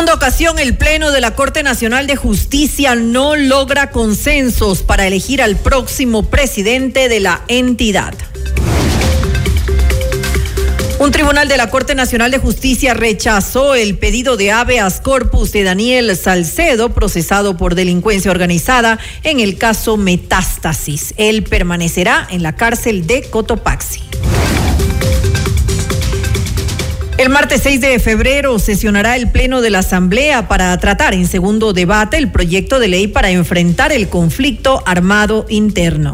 Segunda ocasión, el Pleno de la Corte Nacional de Justicia no logra consensos para elegir al próximo presidente de la entidad. Un tribunal de la Corte Nacional de Justicia rechazó el pedido de habeas corpus de Daniel Salcedo, procesado por delincuencia organizada en el caso Metástasis. Él permanecerá en la cárcel de Cotopaxi. El martes 6 de febrero sesionará el Pleno de la Asamblea para tratar en segundo debate el proyecto de ley para enfrentar el conflicto armado interno.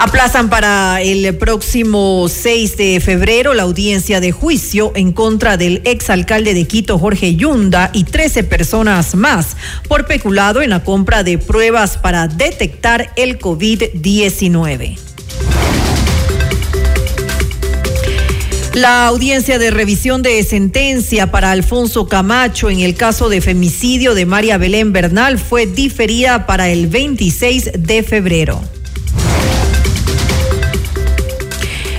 Aplazan para el próximo 6 de febrero la audiencia de juicio en contra del exalcalde de Quito, Jorge Yunda, y 13 personas más por peculado en la compra de pruebas para detectar el COVID-19. La audiencia de revisión de sentencia para Alfonso Camacho en el caso de femicidio de María Belén Bernal fue diferida para el 26 de febrero.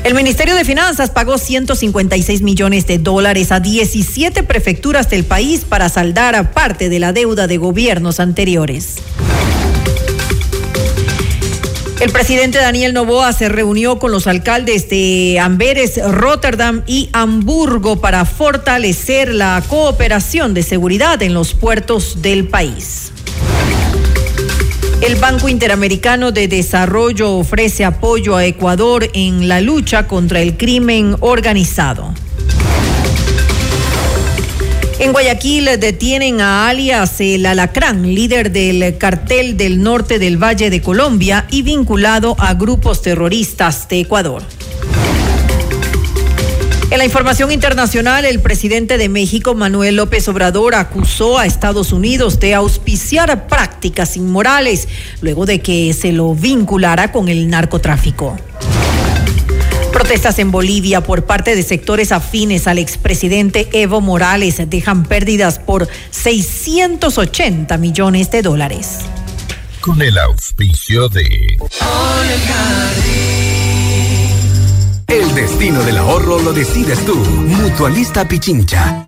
El Ministerio de Finanzas pagó 156 millones de dólares a 17 prefecturas del país para saldar parte de la deuda de gobiernos anteriores. El presidente Daniel Novoa se reunió con los alcaldes de Amberes, Rotterdam y Hamburgo para fortalecer la cooperación de seguridad en los puertos del país. El Banco Interamericano de Desarrollo ofrece apoyo a Ecuador en la lucha contra el crimen organizado. En Guayaquil detienen a alias el Alacrán, líder del cartel del norte del Valle de Colombia y vinculado a grupos terroristas de Ecuador. En la información internacional, el presidente de México, Manuel López Obrador, acusó a Estados Unidos de auspiciar prácticas inmorales luego de que se lo vinculara con el narcotráfico. Protestas en Bolivia por parte de sectores afines al expresidente Evo Morales dejan pérdidas por 680 millones de dólares. Con el auspicio de... El destino del ahorro lo decides tú. Mutualista Pichincha.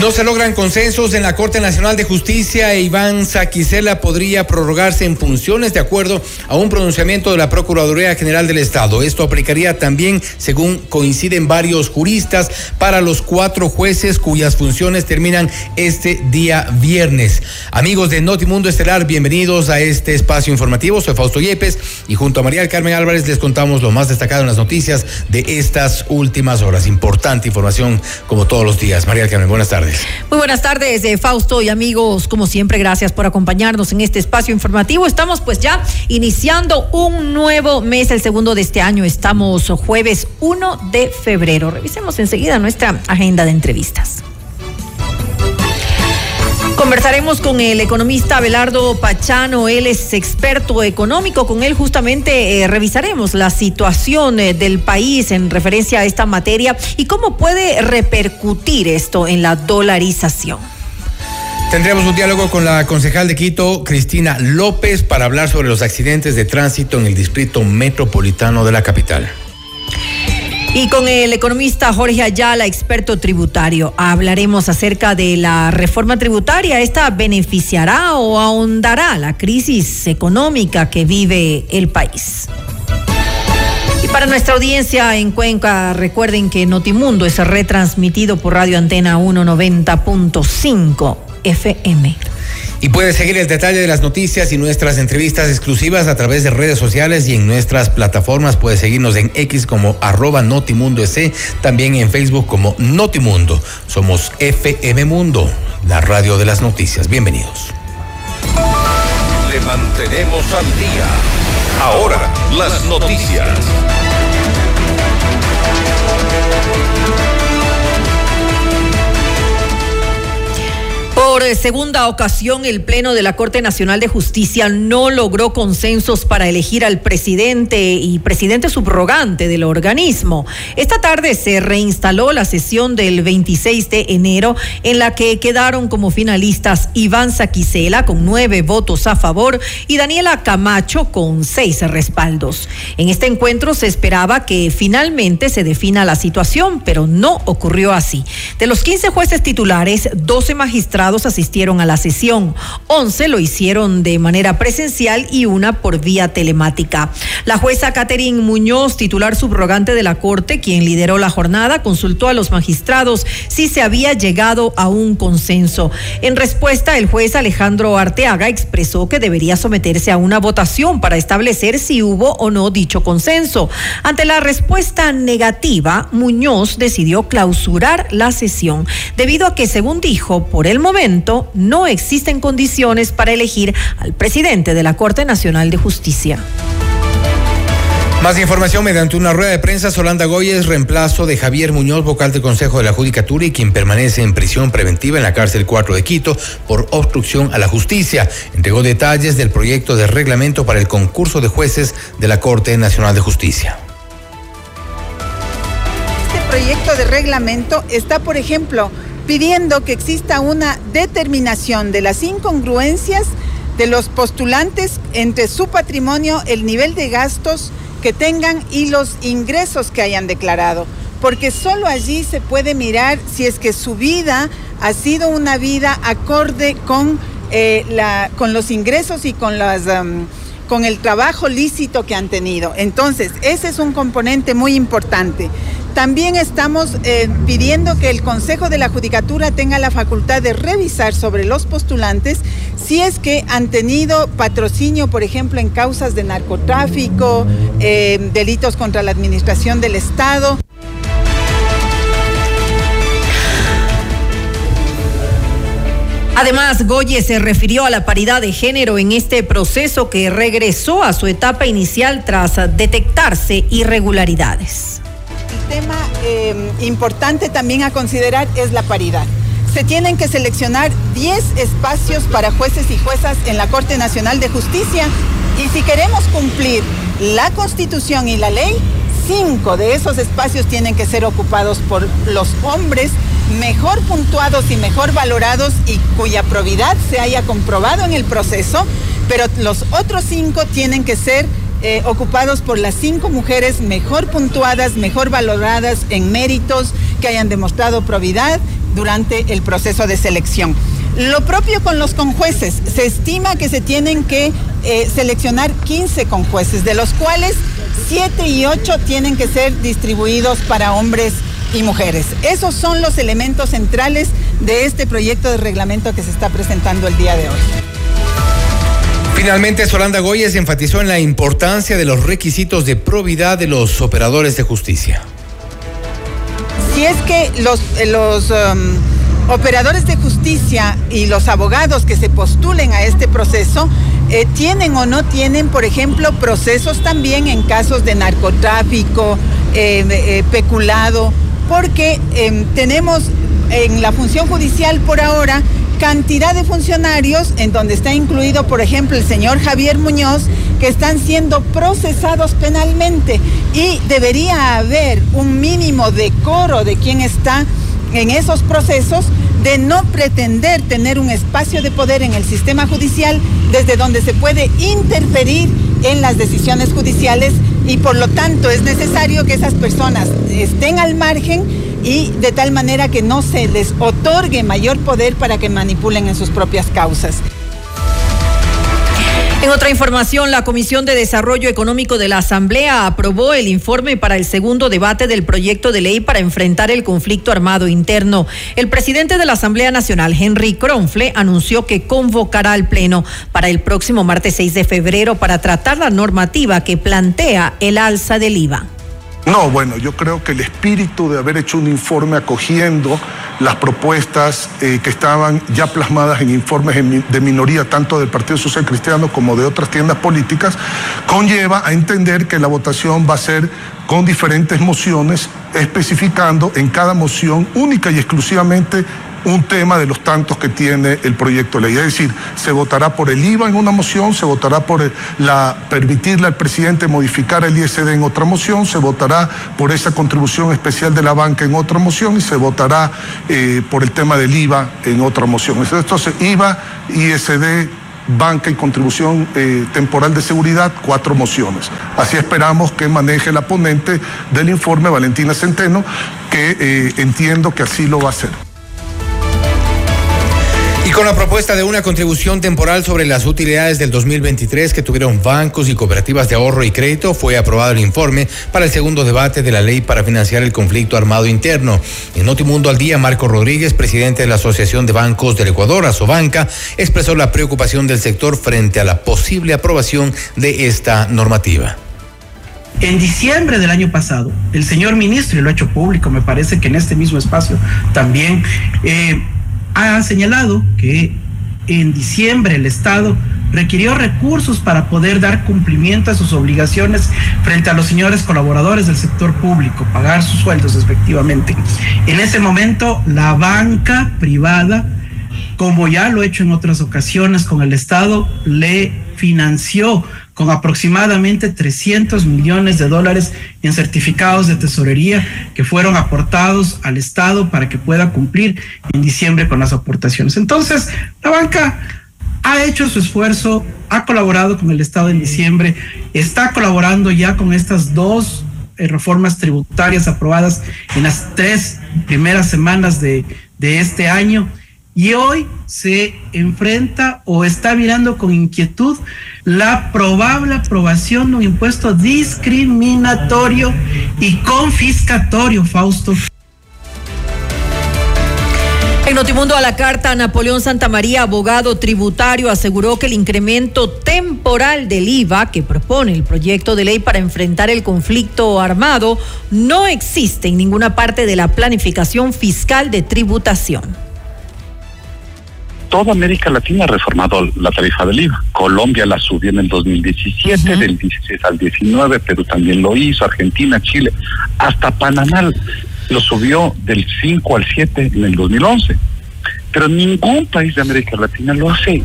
No se logran consensos en la Corte Nacional de Justicia e Iván Saquicela podría prorrogarse en funciones de acuerdo a un pronunciamiento de la Procuraduría General del Estado. Esto aplicaría también, según coinciden varios juristas, para los cuatro jueces cuyas funciones terminan este día viernes. Amigos de Notimundo Estelar, bienvenidos a este espacio informativo. Soy Fausto Yepes y junto a María Carmen Álvarez les contamos lo más destacado en las noticias de estas últimas horas. Importante información como todos los días. María Carmen, buenas tardes. Muy buenas tardes, eh, Fausto y amigos. Como siempre, gracias por acompañarnos en este espacio informativo. Estamos pues ya iniciando un nuevo mes, el segundo de este año. Estamos jueves 1 de febrero. Revisemos enseguida nuestra agenda de entrevistas. Conversaremos con el economista Abelardo Pachano, él es experto económico, con él justamente eh, revisaremos la situación eh, del país en referencia a esta materia y cómo puede repercutir esto en la dolarización. Tendremos un diálogo con la concejal de Quito, Cristina López, para hablar sobre los accidentes de tránsito en el distrito metropolitano de la capital. Y con el economista Jorge Ayala, experto tributario, hablaremos acerca de la reforma tributaria. ¿Esta beneficiará o ahondará la crisis económica que vive el país? Y para nuestra audiencia en Cuenca, recuerden que Notimundo es retransmitido por Radio Antena 190.5 FM. Y puedes seguir el detalle de las noticias y nuestras entrevistas exclusivas a través de redes sociales y en nuestras plataformas. Puedes seguirnos en X como arroba Notimundo también en Facebook como Notimundo. Somos FM Mundo, la radio de las noticias. Bienvenidos. Le mantenemos al día. Ahora, las noticias. Por segunda ocasión, el Pleno de la Corte Nacional de Justicia no logró consensos para elegir al presidente y presidente subrogante del organismo. Esta tarde se reinstaló la sesión del 26 de enero en la que quedaron como finalistas Iván Saquicela con nueve votos a favor y Daniela Camacho con seis respaldos. En este encuentro se esperaba que finalmente se defina la situación, pero no ocurrió así. De los 15 jueces titulares, 12 magistrados asistieron a la sesión. 11 lo hicieron de manera presencial y una por vía telemática. La jueza Catherine Muñoz, titular subrogante de la Corte, quien lideró la jornada, consultó a los magistrados si se había llegado a un consenso. En respuesta, el juez Alejandro Arteaga expresó que debería someterse a una votación para establecer si hubo o no dicho consenso. Ante la respuesta negativa, Muñoz decidió clausurar la sesión, debido a que, según dijo, por el momento, no existen condiciones para elegir al presidente de la Corte Nacional de Justicia. Más información mediante una rueda de prensa, Solanda Goyes, reemplazo de Javier Muñoz, vocal del Consejo de la Judicatura y quien permanece en prisión preventiva en la cárcel 4 de Quito por obstrucción a la justicia. Entregó detalles del proyecto de reglamento para el concurso de jueces de la Corte Nacional de Justicia. Este proyecto de reglamento está, por ejemplo, pidiendo que exista una determinación de las incongruencias de los postulantes entre su patrimonio, el nivel de gastos que tengan y los ingresos que hayan declarado, porque solo allí se puede mirar si es que su vida ha sido una vida acorde con, eh, la, con los ingresos y con las... con el trabajo lícito que han tenido. Entonces, ese es un componente muy importante. También estamos eh, pidiendo que el Consejo de la Judicatura tenga la facultad de revisar sobre los postulantes si es que han tenido patrocinio, por ejemplo, en causas de narcotráfico, eh, delitos contra la administración del Estado. Además, Goye se refirió a la paridad de género en este proceso que regresó a su etapa inicial tras detectarse irregularidades tema eh, importante también a considerar es la paridad. Se tienen que seleccionar 10 espacios para jueces y juezas en la Corte Nacional de Justicia y si queremos cumplir la Constitución y la ley, cinco de esos espacios tienen que ser ocupados por los hombres mejor puntuados y mejor valorados y cuya probidad se haya comprobado en el proceso, pero los otros cinco tienen que ser eh, ocupados por las cinco mujeres mejor puntuadas, mejor valoradas en méritos, que hayan demostrado probidad durante el proceso de selección. Lo propio con los conjueces. Se estima que se tienen que eh, seleccionar 15 conjueces, de los cuales 7 y 8 tienen que ser distribuidos para hombres y mujeres. Esos son los elementos centrales de este proyecto de reglamento que se está presentando el día de hoy. Finalmente, Solanda Goyes enfatizó en la importancia de los requisitos de probidad de los operadores de justicia. Si es que los, los um, operadores de justicia y los abogados que se postulen a este proceso eh, tienen o no tienen, por ejemplo, procesos también en casos de narcotráfico, eh, eh, peculado, porque em, tenemos en la función judicial por ahora cantidad de funcionarios, en donde está incluido, por ejemplo, el señor Javier Muñoz, que están siendo procesados penalmente. Y debería haber un mínimo decoro de quien está en esos procesos de no pretender tener un espacio de poder en el sistema judicial desde donde se puede interferir en las decisiones judiciales y por lo tanto es necesario que esas personas estén al margen y de tal manera que no se les otorgue mayor poder para que manipulen en sus propias causas. En otra información, la Comisión de Desarrollo Económico de la Asamblea aprobó el informe para el segundo debate del proyecto de ley para enfrentar el conflicto armado interno. El presidente de la Asamblea Nacional, Henry Kronfle, anunció que convocará al Pleno para el próximo martes 6 de febrero para tratar la normativa que plantea el alza del IVA. No, bueno, yo creo que el espíritu de haber hecho un informe acogiendo las propuestas eh, que estaban ya plasmadas en informes de minoría, tanto del Partido Social Cristiano como de otras tiendas políticas, conlleva a entender que la votación va a ser con diferentes mociones, especificando en cada moción única y exclusivamente un tema de los tantos que tiene el proyecto de ley. Es decir, se votará por el IVA en una moción, se votará por la, permitirle al presidente modificar el ISD en otra moción, se votará por esa contribución especial de la banca en otra moción y se votará eh, por el tema del IVA en otra moción. Entonces, IVA, ISD, banca y contribución eh, temporal de seguridad, cuatro mociones. Así esperamos que maneje la ponente del informe, Valentina Centeno, que eh, entiendo que así lo va a hacer. Y con la propuesta de una contribución temporal sobre las utilidades del 2023 que tuvieron bancos y cooperativas de ahorro y crédito, fue aprobado el informe para el segundo debate de la ley para financiar el conflicto armado interno. En Notimundo al Día, Marco Rodríguez, presidente de la Asociación de Bancos del Ecuador, Asobanca, expresó la preocupación del sector frente a la posible aprobación de esta normativa. En diciembre del año pasado, el señor ministro, y lo ha hecho público, me parece que en este mismo espacio también, eh, ha señalado que en diciembre el Estado requirió recursos para poder dar cumplimiento a sus obligaciones frente a los señores colaboradores del sector público, pagar sus sueldos efectivamente. En ese momento, la banca privada, como ya lo he hecho en otras ocasiones con el Estado, le financió con aproximadamente 300 millones de dólares en certificados de tesorería que fueron aportados al Estado para que pueda cumplir en diciembre con las aportaciones. Entonces, la banca ha hecho su esfuerzo, ha colaborado con el Estado en diciembre, está colaborando ya con estas dos eh, reformas tributarias aprobadas en las tres primeras semanas de, de este año y hoy se enfrenta o está mirando con inquietud la probable aprobación de un impuesto discriminatorio y confiscatorio, Fausto. En Notimundo a la carta, Napoleón Santamaría, abogado tributario, aseguró que el incremento temporal del IVA que propone el proyecto de ley para enfrentar el conflicto armado no existe en ninguna parte de la planificación fiscal de tributación toda América Latina ha reformado la tarifa del IVA. Colombia la subió en el 2017, del 16 al 19, Perú también lo hizo, Argentina, Chile, hasta Panamá lo subió del 5 al 7 en el 2011. Pero ningún país de América Latina lo hace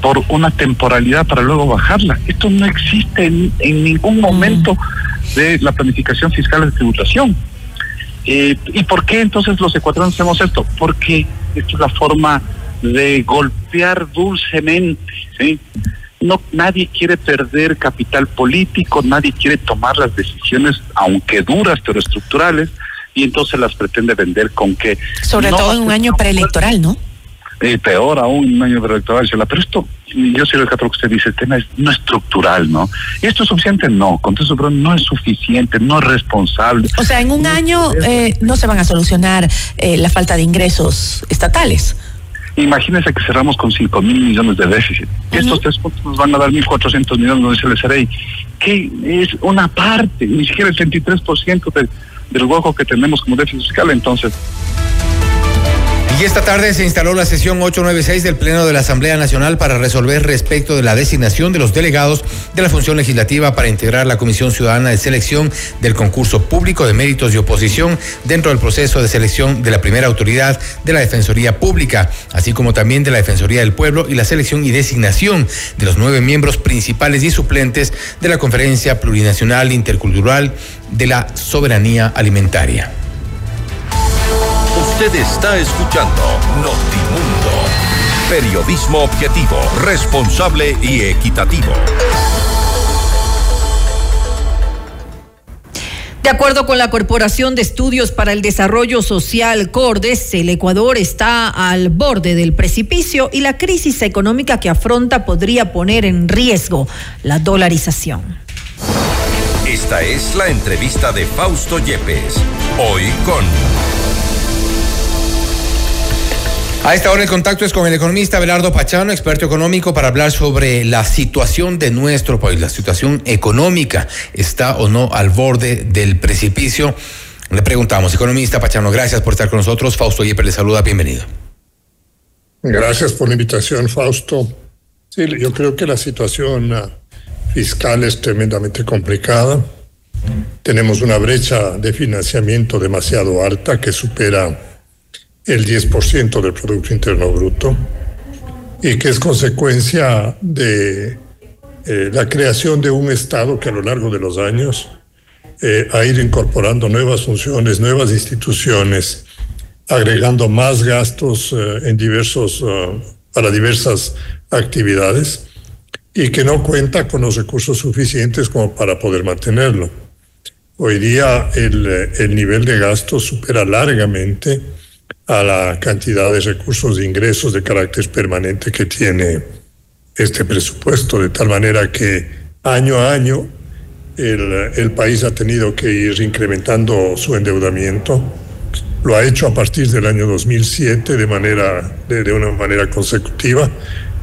por una temporalidad para luego bajarla. Esto no existe en, ningún momento de la planificación fiscal de tributación. Eh, ¿Y por qué entonces los ecuatorianos hacemos esto? Porque esta es la forma de golpear dulcemente, ¿sí? No, nadie quiere perder capital político, nadie quiere tomar las decisiones, aunque duras, pero estructurales, y entonces las pretende vender con que... Sobre todo en un año preelectoral, ¿no? Eh, peor aún en un año preelectoral, pero esto, yo sé lo que usted dice, el tema es no estructural, ¿no? ¿Y esto es suficiente? No, con pero no es suficiente, no es responsable. O sea, en un año eh, no se van a solucionar eh, la falta de ingresos estatales. Imagínense que cerramos con 5 mil millones de déficit. Estos tres puntos nos van a dar 1.400 millones, no dice el SRI, que es una parte, ni siquiera el 33% del, del hueco que tenemos como déficit fiscal. Entonces, y esta tarde se instaló la sesión 896 del Pleno de la Asamblea Nacional para resolver respecto de la designación de los delegados de la función legislativa para integrar la Comisión Ciudadana de Selección del concurso público de méritos y oposición dentro del proceso de selección de la primera autoridad de la Defensoría Pública, así como también de la Defensoría del Pueblo y la selección y designación de los nueve miembros principales y suplentes de la Conferencia Plurinacional Intercultural de la Soberanía Alimentaria. Usted está escuchando Notimundo. Periodismo objetivo, responsable y equitativo. De acuerdo con la Corporación de Estudios para el Desarrollo Social, CORDES, el Ecuador está al borde del precipicio y la crisis económica que afronta podría poner en riesgo la dolarización. Esta es la entrevista de Fausto Yepes, hoy con... A esta hora el contacto es con el economista Belardo Pachano, experto económico, para hablar sobre la situación de nuestro país, la situación económica. ¿Está o no al borde del precipicio? Le preguntamos, economista Pachano, gracias por estar con nosotros. Fausto Yepes le saluda, bienvenido. Gracias por la invitación, Fausto. Sí, yo creo que la situación ah, fiscal es tremendamente complicada. Tenemos una brecha de financiamiento demasiado alta que supera el 10% del Producto Interno Bruto y que es consecuencia de eh, la creación de un Estado que a lo largo de los años eh, ha ido incorporando nuevas funciones, nuevas instituciones, agregando más gastos eh, en diversos, para diversas actividades y que no cuenta con los recursos suficientes como para poder mantenerlo. Hoy día el, el nivel de gasto supera largamente a la cantidad de recursos de ingresos de carácter permanente que tiene este presupuesto, de tal manera que año a año el, el país ha tenido que ir incrementando su endeudamiento. Lo ha hecho a partir del año 2007 de, manera, de, de una manera consecutiva.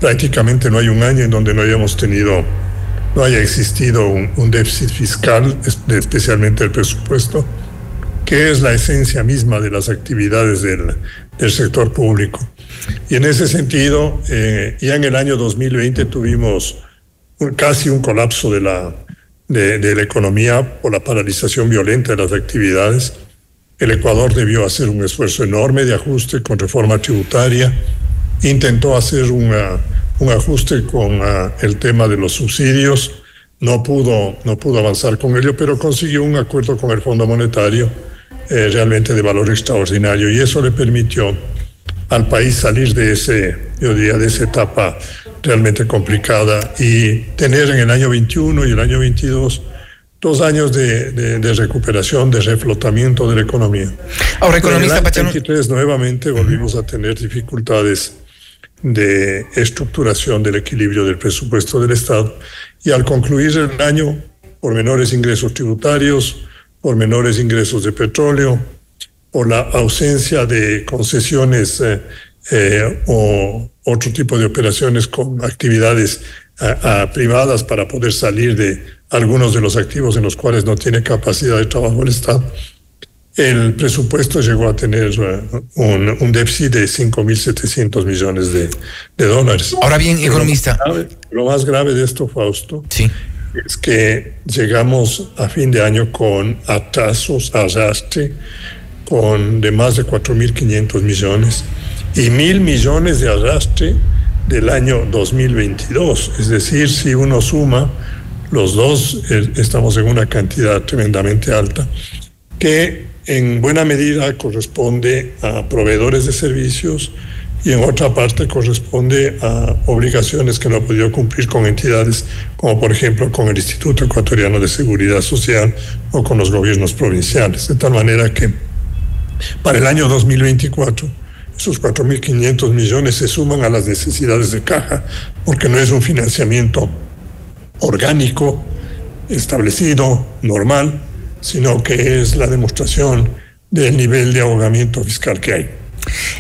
Prácticamente no hay un año en donde no hayamos tenido, no haya existido un, un déficit fiscal, especialmente el presupuesto que es la esencia misma de las actividades del, sector público. Y en ese sentido, eh, ya en el año 2020 tuvimos casi un colapso de la, de, la economía por la paralización violenta de las actividades. El Ecuador debió hacer un esfuerzo enorme de ajuste con reforma tributaria, intentó hacer una, un ajuste con uh, el tema de los subsidios, no pudo, no pudo avanzar con ello, pero consiguió un acuerdo con el Fondo Monetario eh, realmente de valor extraordinario y eso le permitió al país salir de ese, yo diría, de esa etapa realmente complicada y tener en el año 21 y el año 22 dos años de, de, de recuperación, de reflotamiento de la economía. Ahora, economista en el 23 nuevamente volvimos a tener dificultades de estructuración del equilibrio del presupuesto del Estado y al concluir el año por menores ingresos tributarios, por menores ingresos de petróleo, por la ausencia de concesiones eh, eh, o otro tipo de operaciones con actividades a, a privadas para poder salir de algunos de los activos en los cuales no tiene capacidad de trabajo el Estado. El presupuesto llegó a tener un, un, déficit de 5.700 millones de, de, dólares. Ahora bien, economista. Lo más, grave, lo más grave de esto, Fausto, sí es que llegamos a fin de año con atrasos, arrastre, con de más de 4.500 millones y mil millones de arrastre del año 2022. Es decir, si uno suma los dos, eh, estamos en una cantidad tremendamente alta que en buena medida corresponde a proveedores de servicios, y en otra parte corresponde a obligaciones que no ha podido cumplir con entidades como por ejemplo con el Instituto Ecuatoriano de Seguridad Social o con los gobiernos provinciales. De tal manera que para el año 2024 esos 4.500 millones se suman a las necesidades de caja porque no es un financiamiento orgánico, establecido, normal, sino que es la demostración del nivel de ahogamiento fiscal que hay.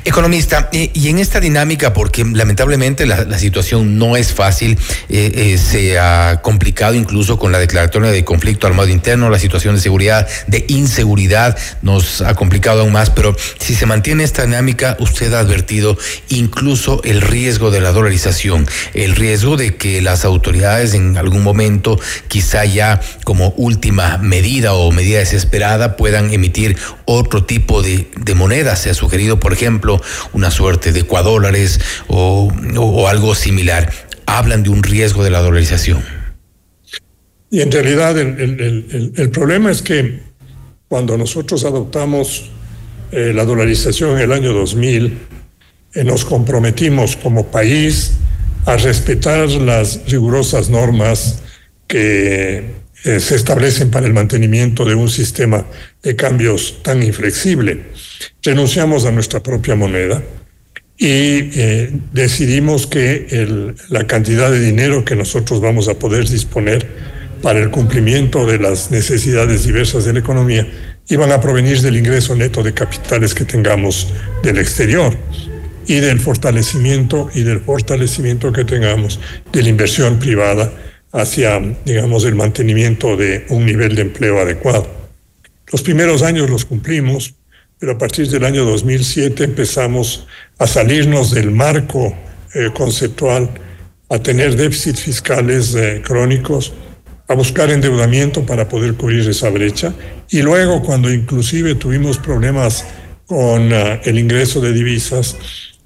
Economista, y en esta dinámica, porque lamentablemente la, la situación no es fácil, eh, eh, se ha complicado incluso con la declaratoria de conflicto armado interno, la situación de seguridad, de inseguridad, nos ha complicado aún más, pero si se mantiene esta dinámica, usted ha advertido incluso el riesgo de la dolarización, el riesgo de que las autoridades en algún momento, quizá ya como última medida o medida desesperada, puedan emitir otro tipo de, de moneda. Se ha sugerido, por ejemplo, una suerte de ecuadólares o, algo similar. Hablan de un riesgo de la dolarización. Y en realidad el problema es que cuando nosotros adoptamos eh, la dolarización en el año 2000, eh, nos comprometimos como país a respetar las rigurosas normas que eh, se establecen para el mantenimiento de un sistema de cambios tan inflexible. Renunciamos a nuestra propia moneda y eh, decidimos que la cantidad de dinero que nosotros vamos a poder disponer para el cumplimiento de las necesidades diversas de la economía iban a provenir del ingreso neto de capitales que tengamos del exterior y del fortalecimiento y del fortalecimiento que tengamos de la inversión privada hacia, digamos, el mantenimiento de un nivel de empleo adecuado. Los primeros años los cumplimos, pero a partir del año 2007 empezamos a salirnos del marco eh, conceptual, a tener déficits fiscales eh, crónicos, a buscar endeudamiento para poder cubrir esa brecha. Y luego, cuando inclusive tuvimos problemas con uh, el ingreso de divisas,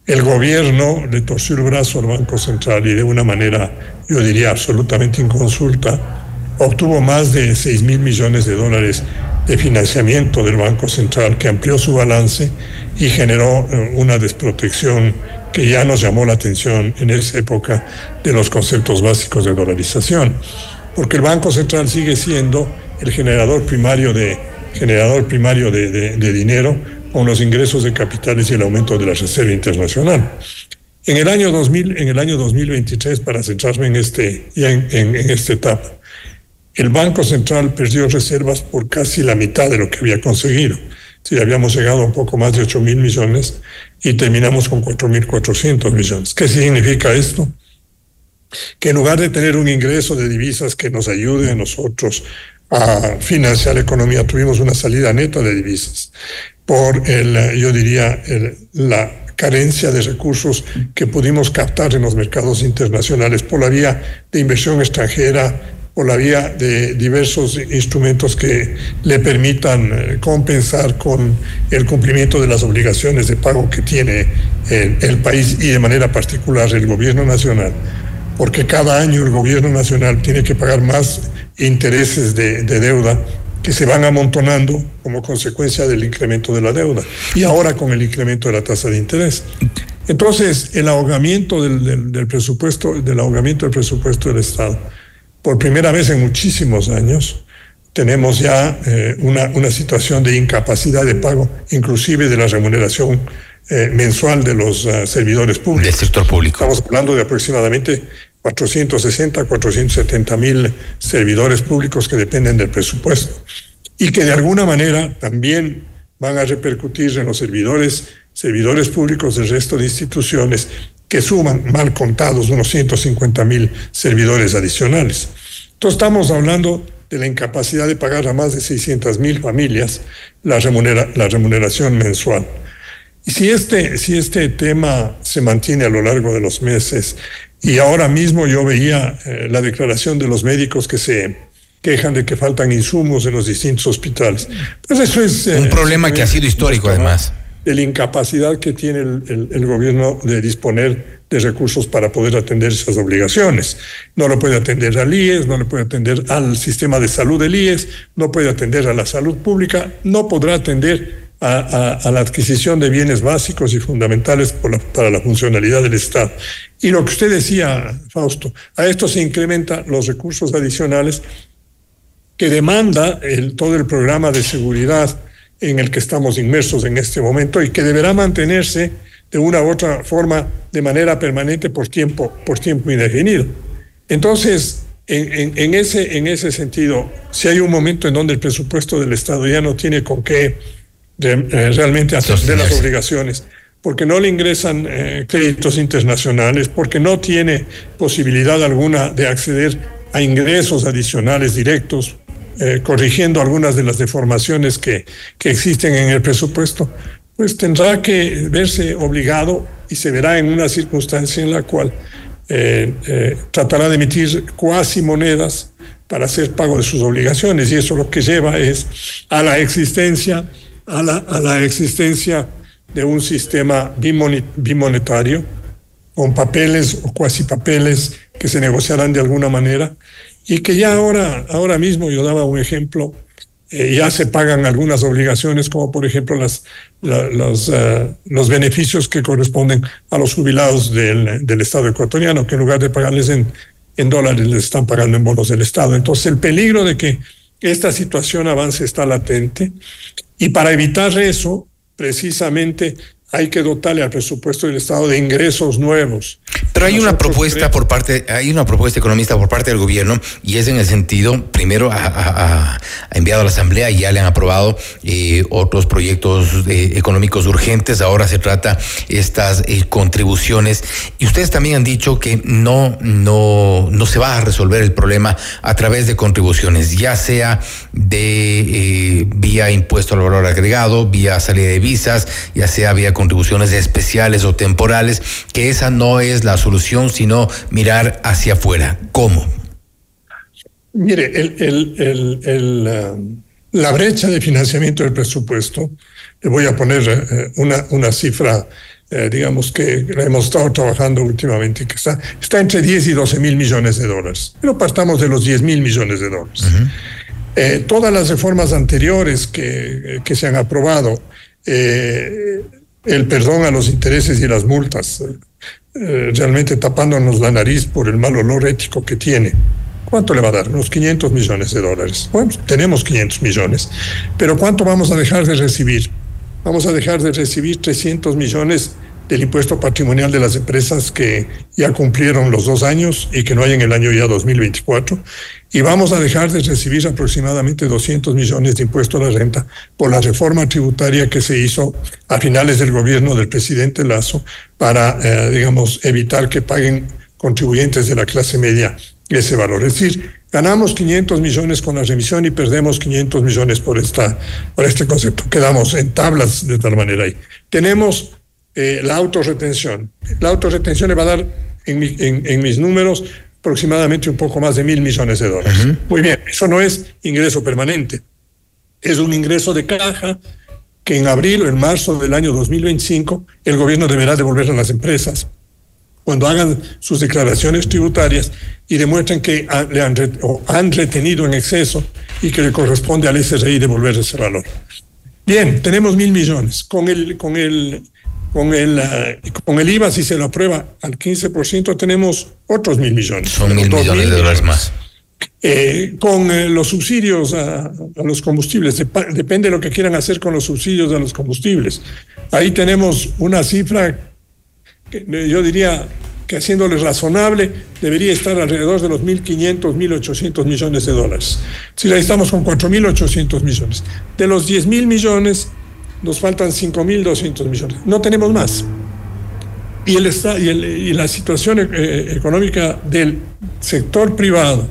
el gobierno le torció el brazo al Banco Central y de una manera, yo diría, absolutamente inconsulta, obtuvo más de 6 mil millones de dólares de financiamiento del Banco Central que amplió su balance y generó uh, una desprotección que ya nos llamó la atención en esa época de los conceptos básicos de dolarización. Porque el Banco Central sigue siendo el generador primario de, generador primario de, de, dinero con los ingresos de capitales y el aumento de la Reserva Internacional. En el año 2000, en el año 2023, para centrarme en este, en, en esta etapa, el Banco Central perdió reservas por casi la mitad de lo que había conseguido. Si habíamos llegado a un poco más de 8 mil millones y terminamos con 4.400 millones. ¿Qué significa esto? que en lugar de tener un ingreso de divisas que nos ayude a nosotros a financiar la economía, tuvimos una salida neta de divisas por el, yo diría, la carencia de recursos que pudimos captar en los mercados internacionales por la vía de inversión extranjera, por la vía de diversos instrumentos que le permitan eh, compensar con el cumplimiento de las obligaciones de pago que tiene el, el país y de manera particular el gobierno nacional. Porque cada año el gobierno nacional tiene que pagar más intereses de deuda que se van amontonando como consecuencia del incremento de la deuda y ahora con el incremento de la tasa de interés. Entonces, el ahogamiento del, del, del, presupuesto, del ahogamiento del presupuesto del Estado, por primera vez en muchísimos años, tenemos ya eh, una, una situación de incapacidad de pago, inclusive de la remuneración eh, mensual de los uh, servidores públicos. Del sector público. Estamos hablando de aproximadamente 460, 470 mil servidores públicos que dependen del presupuesto y que de alguna manera también van a repercutir en los servidores, servidores públicos del resto de instituciones que suman, mal contados, unos 150 mil servidores adicionales. Entonces estamos hablando de la incapacidad de pagar a más de 600 mil familias la, la remuneración mensual. Y si este, si este tema se mantiene a lo largo de los meses, y ahora mismo yo veía eh, la declaración de los médicos que se quejan de que faltan insumos en los distintos hospitales. Pues eso es... Eh, Un problema que ha sido histórico además. De la incapacidad que tiene el, el, el, gobierno de disponer de recursos para poder atender esas obligaciones. No lo puede atender al IES, no le puede atender al sistema de salud del IES, no puede atender a la salud pública, no podrá atender a, la adquisición de bienes básicos y fundamentales para la funcionalidad del Estado. Y lo que usted decía, Fausto, a esto se incrementan los recursos adicionales que demanda todo el programa de seguridad en el que estamos inmersos en este momento y que deberá mantenerse de una u otra forma de manera permanente por tiempo, por tiempo indefinido. Entonces, en, en, en, ese, en ese sentido, si hay un momento en donde el presupuesto del Estado ya no tiene con qué de, eh, realmente atender las obligaciones, porque no le ingresan eh, créditos internacionales, porque no tiene posibilidad alguna de acceder a ingresos adicionales directos, eh, corrigiendo algunas de las deformaciones que, que existen en el presupuesto, pues tendrá que verse obligado y se verá en una circunstancia en la cual eh, eh, tratará de emitir cuasi monedas para hacer pago de sus obligaciones y eso lo que lleva es a la existencia a la, a la existencia de un sistema bimonetario con papeles o cuasi papeles que se negociarán de alguna manera y que ya ahora, ahora mismo, yo daba un ejemplo, eh, ya se pagan algunas obligaciones, como por ejemplo las, la, los, uh, los beneficios que corresponden a los jubilados del, del Estado ecuatoriano, que en lugar de pagarles en, en dólares les están pagando en bonos del Estado. Entonces el peligro de que esta situación avance está latente y para evitar eso, precisamente hay que dotarle al presupuesto del Estado de ingresos nuevos. Pero hay una propuesta por parte, hay una propuesta economista por parte del gobierno y es en el sentido, primero ha, enviado a la Asamblea y ya le han aprobado eh, otros proyectos eh, económicos urgentes. Ahora se trata estas eh, contribuciones y ustedes también han dicho que no, no, no se va a resolver el problema a través de contribuciones, ya sea de vía impuesto al valor agregado, vía salida de visas, ya sea vía contribuciones especiales o temporales, que esa no es la solución, sino mirar hacia afuera. ¿Cómo? Mire, el, um, la brecha de financiamiento del presupuesto, le voy a poner eh, una, una cifra, eh, digamos que la hemos estado trabajando últimamente, que está, está entre 10 y 12 mil millones de dólares, pero partamos de los 10 mil millones de dólares. Eh, todas las reformas anteriores que, que se han aprobado, el perdón a los intereses y las multas, eh, realmente tapándonos la nariz por el mal olor ético que tiene. ¿Cuánto le va a dar? Unos 500 millones de dólares. Bueno, tenemos 500 millones, pero ¿cuánto vamos a dejar de recibir? Vamos a dejar de recibir 300 millones del impuesto patrimonial de las empresas que ya cumplieron los dos años y que no hay en el año ya 2024. Y vamos a dejar de recibir aproximadamente 200 millones de impuesto a la renta por la reforma tributaria que se hizo a finales del gobierno del presidente Lazo para, eh, digamos, evitar que paguen contribuyentes de la clase media ese valor. Es decir, ganamos 500 millones con la remisión y perdemos 500 millones por, esta, por este concepto. Quedamos en tablas de tal manera ahí. Tenemos eh, la autorretención. La autorretención le va a dar en, mis números aproximadamente un poco más de mil millones de dólares. Muy bien, eso no es ingreso permanente, es un ingreso de caja que en abril o en marzo del año 2025 el gobierno deberá devolver a las empresas cuando hagan sus declaraciones tributarias y demuestren que le han, han retenido en exceso y que le corresponde al SRI devolver ese valor. Bien, tenemos mil millones. Con el, con el con el, eh, con el IVA, si se lo aprueba al 15%, tenemos otros mil millones. Son mil millones de dólares más. Eh, con eh, los subsidios a, los combustibles, depende de lo que quieran hacer con los subsidios a los combustibles. Ahí tenemos una cifra que yo diría que haciéndole razonable debería estar alrededor de los 1.500, 1.800 millones de dólares. Si ahí estamos con 4.800 millones. De los 10.000 millones, nos faltan 5.200 millones. No tenemos más. Y, el, y, y la situación eh, económica del sector privado,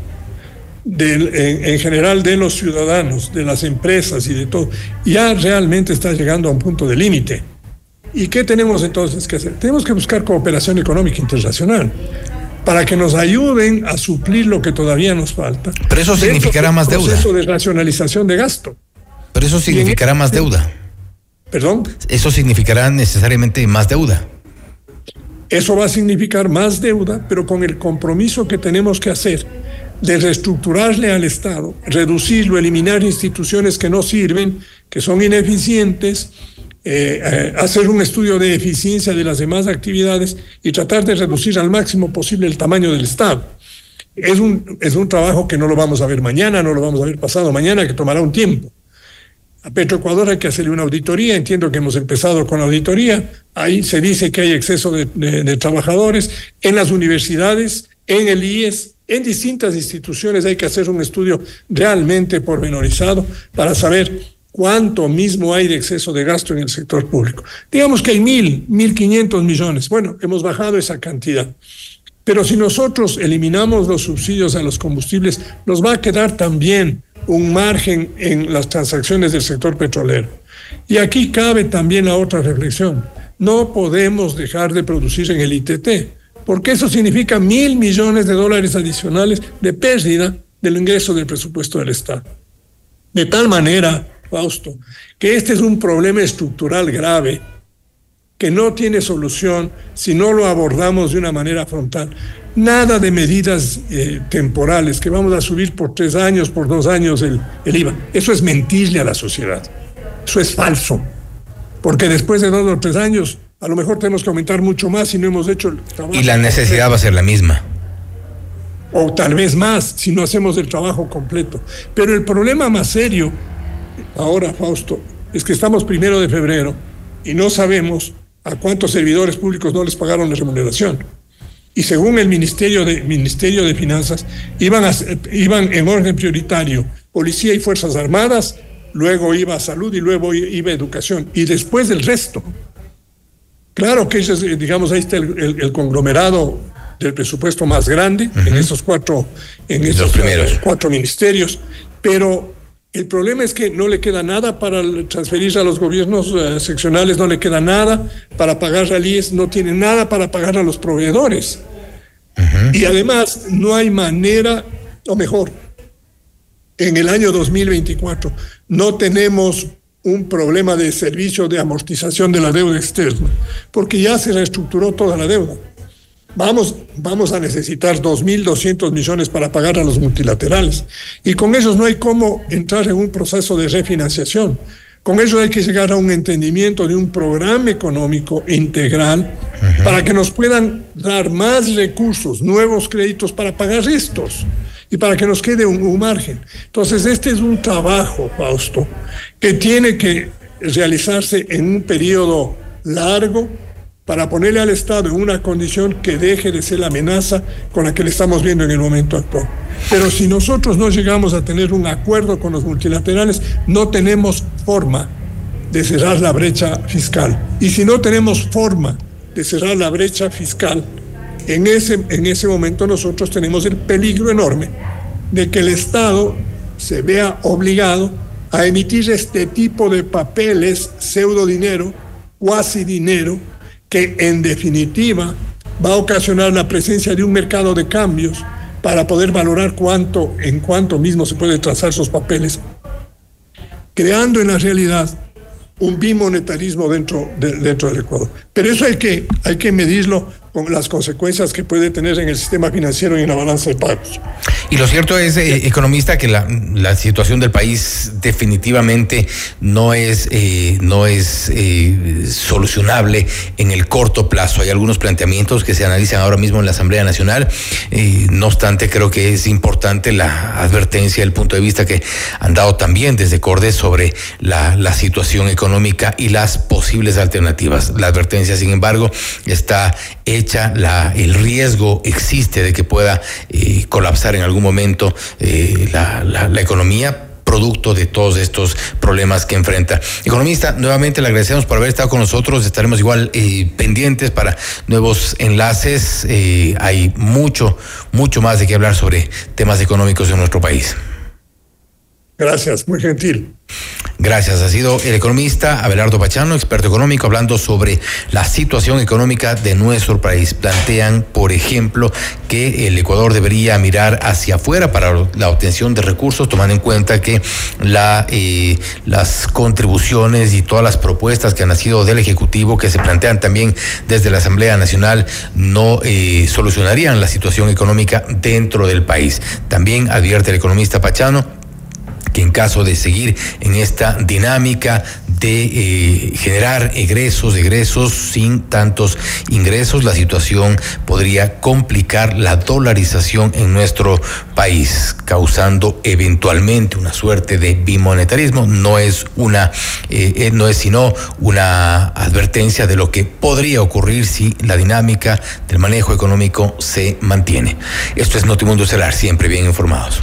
del, en, general de los ciudadanos, de las empresas y de todo, ya realmente está llegando a un punto de límite. ¿Y qué tenemos entonces que hacer? Tenemos que buscar cooperación económica internacional para que nos ayuden a suplir lo que todavía nos falta. Pero eso significará más deuda. Proceso de racionalización de gasto. Pero eso significará más deuda. ¿Perdón? Eso significará necesariamente más deuda. Eso va a significar más deuda, pero con el compromiso que tenemos que hacer de reestructurarle al Estado, reducirlo, eliminar instituciones que no sirven, que son ineficientes, eh, eh, hacer un estudio de eficiencia de las demás actividades y tratar de reducir al máximo posible el tamaño del Estado. Es un, es un trabajo que no lo vamos a ver mañana, no lo vamos a ver pasado mañana, que tomará un tiempo. A Petroecuador hay que hacerle una auditoría, entiendo que hemos empezado con la auditoría, ahí se dice que hay exceso de, trabajadores en las universidades, en el IES, en distintas instituciones hay que hacer un estudio realmente pormenorizado para saber cuánto mismo hay de exceso de gasto en el sector público. Digamos que hay mil, mil quinientos millones. Bueno, hemos bajado esa cantidad. Pero si nosotros eliminamos los subsidios a los combustibles, nos va a quedar también un margen en las transacciones del sector petrolero. Y aquí cabe también la otra reflexión. No podemos dejar de producir en el ITT, porque eso significa mil millones de dólares adicionales de pérdida del ingreso del presupuesto del Estado. De tal manera, Fausto, que este es un problema estructural grave que no tiene solución si no lo abordamos de una manera frontal. Nada de medidas eh, temporales, que vamos a subir por tres años, por dos años el, el IVA. Eso es mentirle a la sociedad. Eso es falso. Porque después de dos o tres años, a lo mejor tenemos que aumentar mucho más si no hemos hecho el trabajo. Y la necesidad va a ser la misma. o tal vez más si no hacemos el trabajo completo. Pero el problema más serio ahora, Fausto, es que estamos primero de febrero y no sabemos a cuántos servidores públicos no les pagaron la remuneración. Y según el Ministerio de, Ministerio de Finanzas, iban, iban en orden prioritario Policía y Fuerzas Armadas, luego iba Salud y luego iba Educación, y después el resto. Claro que digamos, ahí está el, conglomerado del presupuesto más grande en esos cuatro, en esos cuatro ministerios, pero el problema es que no le queda nada para transferir a los gobiernos eh, seccionales, no le queda nada para pagar ralíes, no tiene nada para pagar a los proveedores. Y además no hay manera, o mejor, en el año 2024 no tenemos un problema de servicio de amortización de la deuda externa, porque ya se reestructuró toda la deuda. Vamos, vamos a necesitar 2.200 millones para pagar a los multilaterales. Y con esos no hay cómo entrar en un proceso de refinanciación. Con eso hay que llegar a un entendimiento de un programa económico integral para que nos puedan dar más recursos, nuevos créditos para pagar estos y para que nos quede un, margen. Entonces, este es un trabajo, Fausto, que tiene que realizarse en un periodo largo para ponerle al Estado en una condición que deje de ser la amenaza con la que le estamos viendo en el momento actual. Pero si nosotros no llegamos a tener un acuerdo con los multilaterales, no tenemos forma de cerrar la brecha fiscal. Y si no tenemos forma de cerrar la brecha fiscal, en ese, en ese momento nosotros tenemos el peligro enorme de que el Estado se vea obligado a emitir este tipo de papeles, pseudo dinero, cuasi dinero, que en definitiva va a ocasionar la presencia de un mercado de cambios para poder valorar cuánto, en cuánto mismo se puede trazar esos papeles, creando en la realidad un bimonetarismo dentro, dentro del Ecuador. Pero eso hay que, hay que medirlo con las consecuencias que puede tener en el sistema financiero y en la balanza de pagos. Y lo cierto es, eh, economista, que la, la, situación del país definitivamente no es, eh, no es eh, solucionable en el corto plazo. Hay algunos planteamientos que se analizan ahora mismo en la Asamblea Nacional. no obstante, creo que es importante la advertencia, el punto de vista que han dado también desde Cordes sobre la, la situación económica y las posibles alternativas. La advertencia, sin embargo, está hecha, la, el riesgo existe de que pueda eh, colapsar en algún momento eh, la, la, economía producto de todos estos problemas que enfrenta. Economista, nuevamente le agradecemos por haber estado con nosotros. Estaremos igual eh, pendientes para nuevos enlaces. hay mucho, mucho más de qué hablar sobre temas económicos en nuestro país. Gracias, muy gentil. Gracias. Ha sido el economista Abelardo Pachano, experto económico, hablando sobre la situación económica de nuestro país. Plantean, por ejemplo, que el Ecuador debería mirar hacia afuera para la obtención de recursos, tomando en cuenta que la, eh, las contribuciones y todas las propuestas que han nacido del Ejecutivo, que se plantean también desde la Asamblea Nacional, no eh, solucionarían la situación económica dentro del país. También advierte el economista Pachano que en caso de seguir en esta dinámica de eh, generar egresos, egresos sin tantos ingresos, la situación podría complicar la dolarización en nuestro país, causando eventualmente una suerte de bimonetarismo. No es una, eh, eh, no es sino una advertencia de lo que podría ocurrir si la dinámica del manejo económico se mantiene. Esto es Notimundo Celar, siempre bien informados.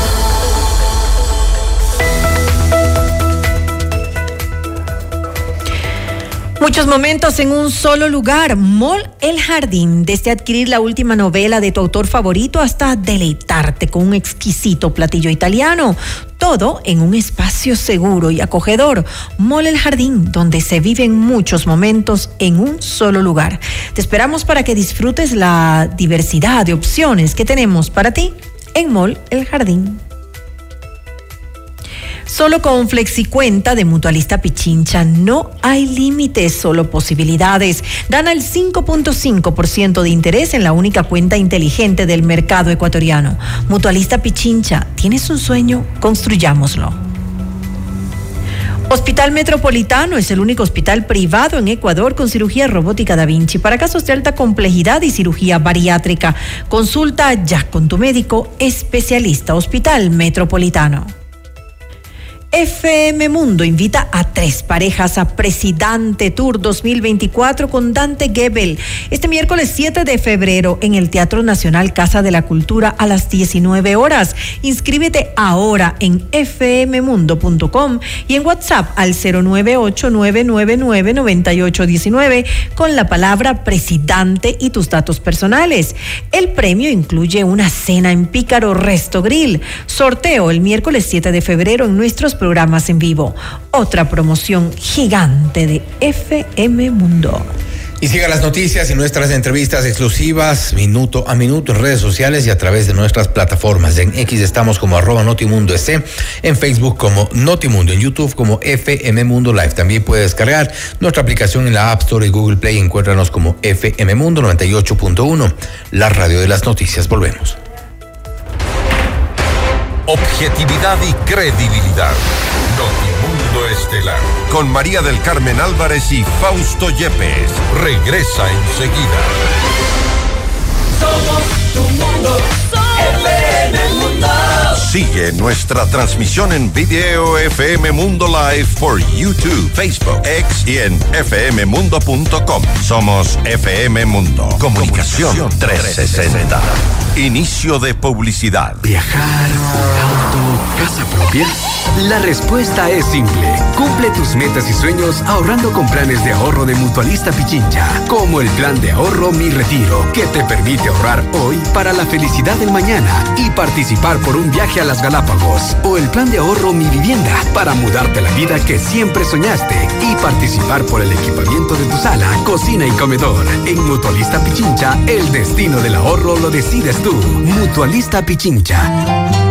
Muchos momentos en un solo lugar. Mall El Jardín. Desde adquirir la última novela de tu autor favorito hasta deleitarte con un exquisito platillo italiano. Todo en un espacio seguro y acogedor. Mall El Jardín, donde se viven muchos momentos en un solo lugar. Te esperamos para que disfrutes la diversidad de opciones que tenemos para ti en Mall El Jardín. Solo con FlexiCuenta de Mutualista Pichincha no hay límites, solo posibilidades. Gana el 5.5% de interés en la única cuenta inteligente del mercado ecuatoriano. Mutualista Pichincha, ¿tienes un sueño? Construyámoslo. Hospital Metropolitano es el único hospital privado en Ecuador con cirugía robótica Da Vinci para casos de alta complejidad y cirugía bariátrica. Consulta ya con tu médico especialista. Hospital Metropolitano. FM Mundo invita a tres parejas a Presidente Tour 2024 con Dante Gebel este miércoles 7 de febrero en el Teatro Nacional Casa de la Cultura a las 19 horas. Inscríbete ahora en fmmundo.com y en WhatsApp al 098-999-9819 con la palabra Presidente y tus datos personales. El premio incluye una cena en Pícaro Resto Grill. Sorteo el miércoles 7 de febrero en nuestros programas en vivo. Otra promoción gigante de FM Mundo. Y siga las noticias y nuestras entrevistas exclusivas minuto a minuto en redes sociales y a través de nuestras plataformas. En X estamos como arroba Notimundo S, en Facebook como Notimundo, en YouTube como FM Mundo Live. También puede descargar nuestra aplicación en la App Store y Google Play. Encuéntranos como FM Mundo 98.1, la radio de las noticias. Volvemos objetividad y credibilidad. Notimundo Estelar. Con María del Carmen Álvarez y Fausto Yepes. Regresa enseguida. Somos tu mundo. Sigue nuestra transmisión en video FM Mundo Live por YouTube, Facebook, X y en fmmundo.com. Somos FM Mundo. Comunicación 360. Inicio de publicidad. Viajar, auto, casa propia. La respuesta es simple. Cumple tus metas y sueños ahorrando con planes de ahorro de Mutualista Pichincha, como el plan de ahorro Mi Retiro, que te permite ahorrar hoy para la felicidad del mañana y participar por un viaje a las Galápagos, o el plan de ahorro Mi Vivienda, para mudarte la vida que siempre soñaste y participar por el equipamiento de tu sala, cocina y comedor. En Mutualista Pichincha, el destino del ahorro lo decides tú. Mutualista Pichincha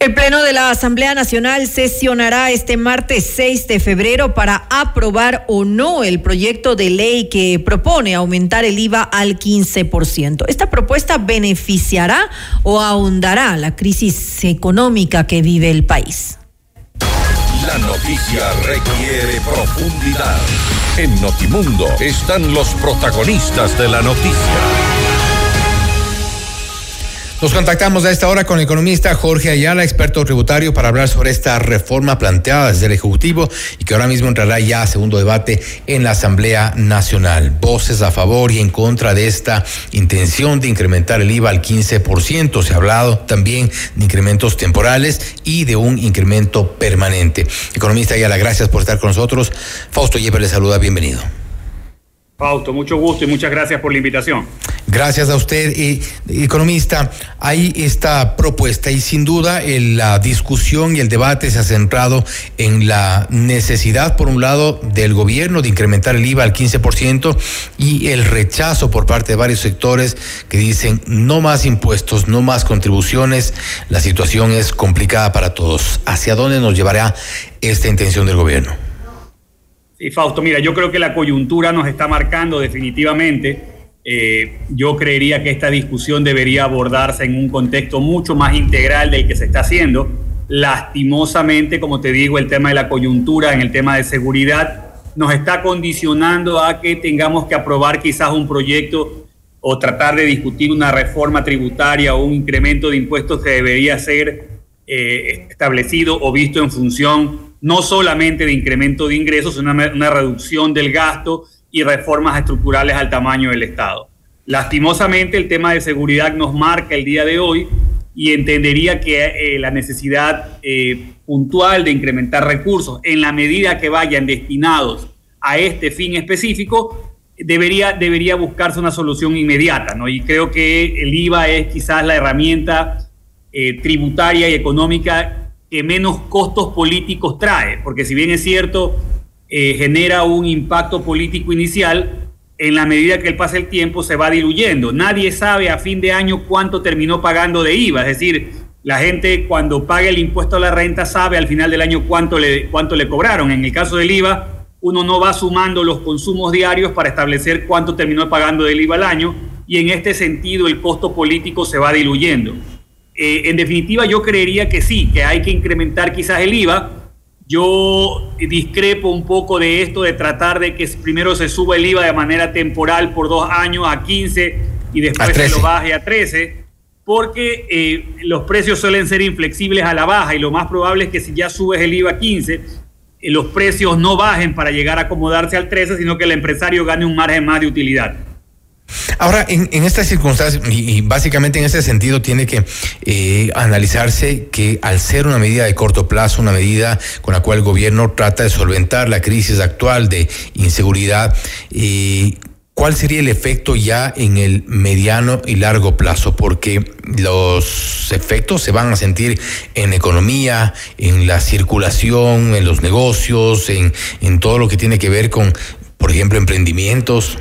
El Pleno de la Asamblea Nacional sesionará este martes 6 de febrero para aprobar o no el proyecto de ley que propone aumentar el IVA al 15%. Esta propuesta beneficiará o ahondará la crisis económica que vive el país. La noticia requiere profundidad. En Notimundo están los protagonistas de la noticia. Nos contactamos a esta hora con el economista Jorge Ayala, experto tributario, para hablar sobre esta reforma planteada desde el Ejecutivo y que ahora mismo entrará ya a segundo debate en la Asamblea Nacional. Voces a favor y en contra de esta intención de incrementar el IVA al 15%. Se ha hablado también de incrementos temporales y de un incremento permanente. Economista Ayala, gracias por estar con nosotros. Fausto Yeper le saluda, bienvenido. Fausto, mucho gusto y muchas gracias por la invitación. Gracias a usted, eh, economista. Hay esta propuesta y sin duda la discusión y el debate se ha centrado en la necesidad, por un lado, del gobierno de incrementar el IVA al 15% y el rechazo por parte de varios sectores que dicen no más impuestos, no más contribuciones. La situación es complicada para todos. ¿Hacia dónde nos llevará esta intención del gobierno? Sí, Fausto, mira, yo creo que la coyuntura nos está marcando definitivamente. Eh, yo creería que esta discusión debería abordarse en un contexto mucho más integral del que se está haciendo. Lastimosamente, como te digo, el tema de la coyuntura en el tema de seguridad nos está condicionando a que tengamos que aprobar quizás un proyecto o tratar de discutir una reforma tributaria o un incremento de impuestos que debería ser eh, establecido o visto en función no solamente de incremento de ingresos, sino una, una reducción del gasto y reformas estructurales al tamaño del Estado. Lastimosamente el tema de seguridad nos marca el día de hoy y entendería que eh, la necesidad eh, puntual de incrementar recursos en la medida que vayan destinados a este fin específico, debería, debería buscarse una solución inmediata, ¿no? Y creo que el IVA es quizás la herramienta eh, tributaria y económica que menos costos políticos trae, porque si bien es cierto, genera un impacto político inicial, en la medida que el pasa el tiempo se va diluyendo. Nadie sabe a fin de año cuánto terminó pagando de IVA, es decir, la gente cuando paga el impuesto a la renta sabe al final del año cuánto le, cuánto le cobraron. En el caso del IVA, uno no va sumando los consumos diarios para establecer cuánto terminó pagando del IVA al año y en este sentido el costo político se va diluyendo. Eh, en definitiva, yo creería que sí, que hay que incrementar quizás el IVA, yo discrepo un poco de esto de tratar de que primero se suba el IVA de manera temporal por dos años a 15 y después se lo baje a 13, porque eh, los precios suelen ser inflexibles a la baja y lo más probable es que si ya subes el IVA a 15, eh, los precios no bajen para llegar a acomodarse al 13, sino que el empresario gane un margen más de utilidad. Ahora, en, estas circunstancias, y, básicamente en ese sentido, tiene que eh, analizarse que al ser una medida de corto plazo, una medida con la cual el gobierno trata de solventar la crisis actual de inseguridad, eh, ¿cuál sería el efecto ya en el mediano y largo plazo? Porque los efectos se van a sentir en economía, en la circulación, en los negocios, en, en todo lo que tiene que ver con, por ejemplo, emprendimientos.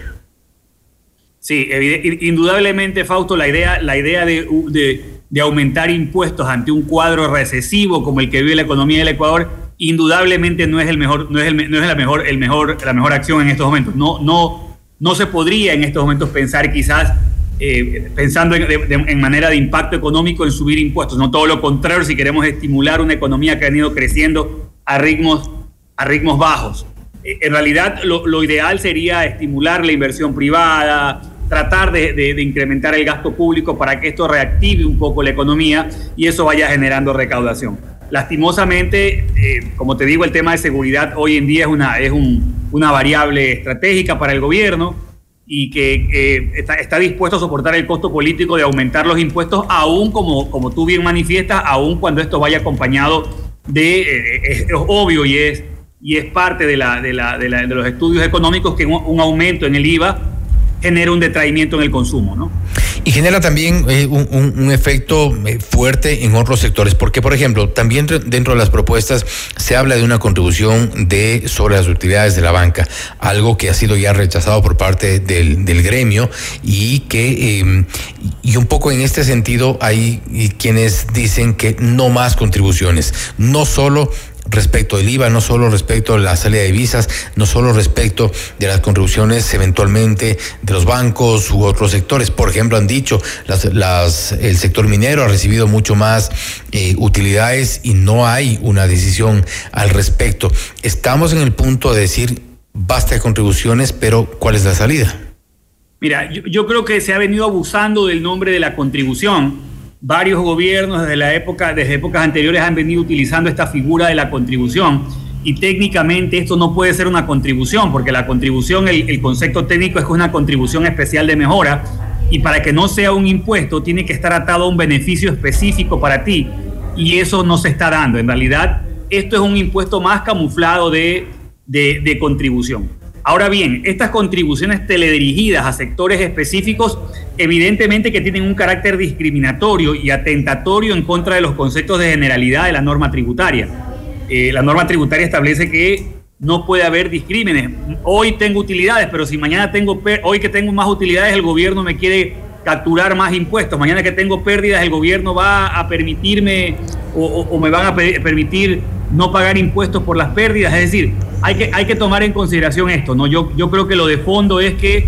Sí, indudablemente, Fausto, la idea, la idea de, aumentar impuestos ante un cuadro recesivo como el que vive la economía del Ecuador, indudablemente no es el mejor, no es, el, no es la mejor, el mejor, la mejor acción en estos momentos. No, no, no se podría en estos momentos pensar quizás eh, pensando en, en, manera de impacto económico en subir impuestos. No todo lo contrario, si queremos estimular una economía que ha ido creciendo a ritmos, a ritmos bajos. Eh, en realidad, lo, lo ideal sería estimular la inversión privada, tratar de, incrementar el gasto público para que esto reactive un poco la economía y eso vaya generando recaudación. Lastimosamente, eh, como te digo, el tema de seguridad hoy en día es una, es una variable estratégica para el gobierno y que está, dispuesto a soportar el costo político de aumentar los impuestos, aún como, como tú bien manifiestas, aún cuando esto vaya acompañado de, eh, es, obvio y es, y es parte de, la, de, la, de, los estudios económicos que un aumento en el IVA genera un detraimiento en el consumo, ¿no? Y genera también eh, un, efecto eh, fuerte en otros sectores, porque por ejemplo, también dentro de las propuestas se habla de una contribución de sobre las utilidades de la banca, algo que ha sido ya rechazado por parte del, gremio y que em, y un poco en este sentido hay quienes dicen que no más contribuciones, no solo respecto del IVA, no solo respecto de la salida de visas, no solo respecto de las contribuciones eventualmente de los bancos u otros sectores. Por ejemplo, han dicho, las, el sector minero ha recibido mucho más eh, utilidades y no hay una decisión al respecto. Estamos en el punto de decir, basta de contribuciones, pero ¿cuál es la salida? Mira, yo creo que se ha venido abusando del nombre de la contribución varios gobiernos desde la época, desde épocas anteriores han venido utilizando esta figura de la contribución. Y técnicamente esto no puede ser una contribución, porque la contribución, el, concepto técnico es que es una contribución especial de mejora, y para que no sea un impuesto tiene que estar atado a un beneficio específico para ti, y eso no se está dando. En realidad, esto es un impuesto más camuflado de, de contribución. Ahora bien, estas contribuciones teledirigidas a sectores específicos, evidentemente que tienen un carácter discriminatorio y atentatorio en contra de los conceptos de generalidad de la norma tributaria. Eh, la norma tributaria establece que no puede haber discrímenes. Hoy tengo utilidades, pero si mañana tengo, hoy que tengo más utilidades, el gobierno me quiere capturar más impuestos. Mañana que tengo pérdidas, el gobierno va a permitirme o, me van a permitir no pagar impuestos por las pérdidas. Es decir, hay que, hay que tomar en consideración esto. ¿no? Yo, yo creo que lo de fondo es que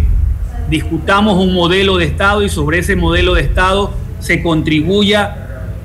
discutamos un modelo de Estado y sobre ese modelo de Estado se contribuya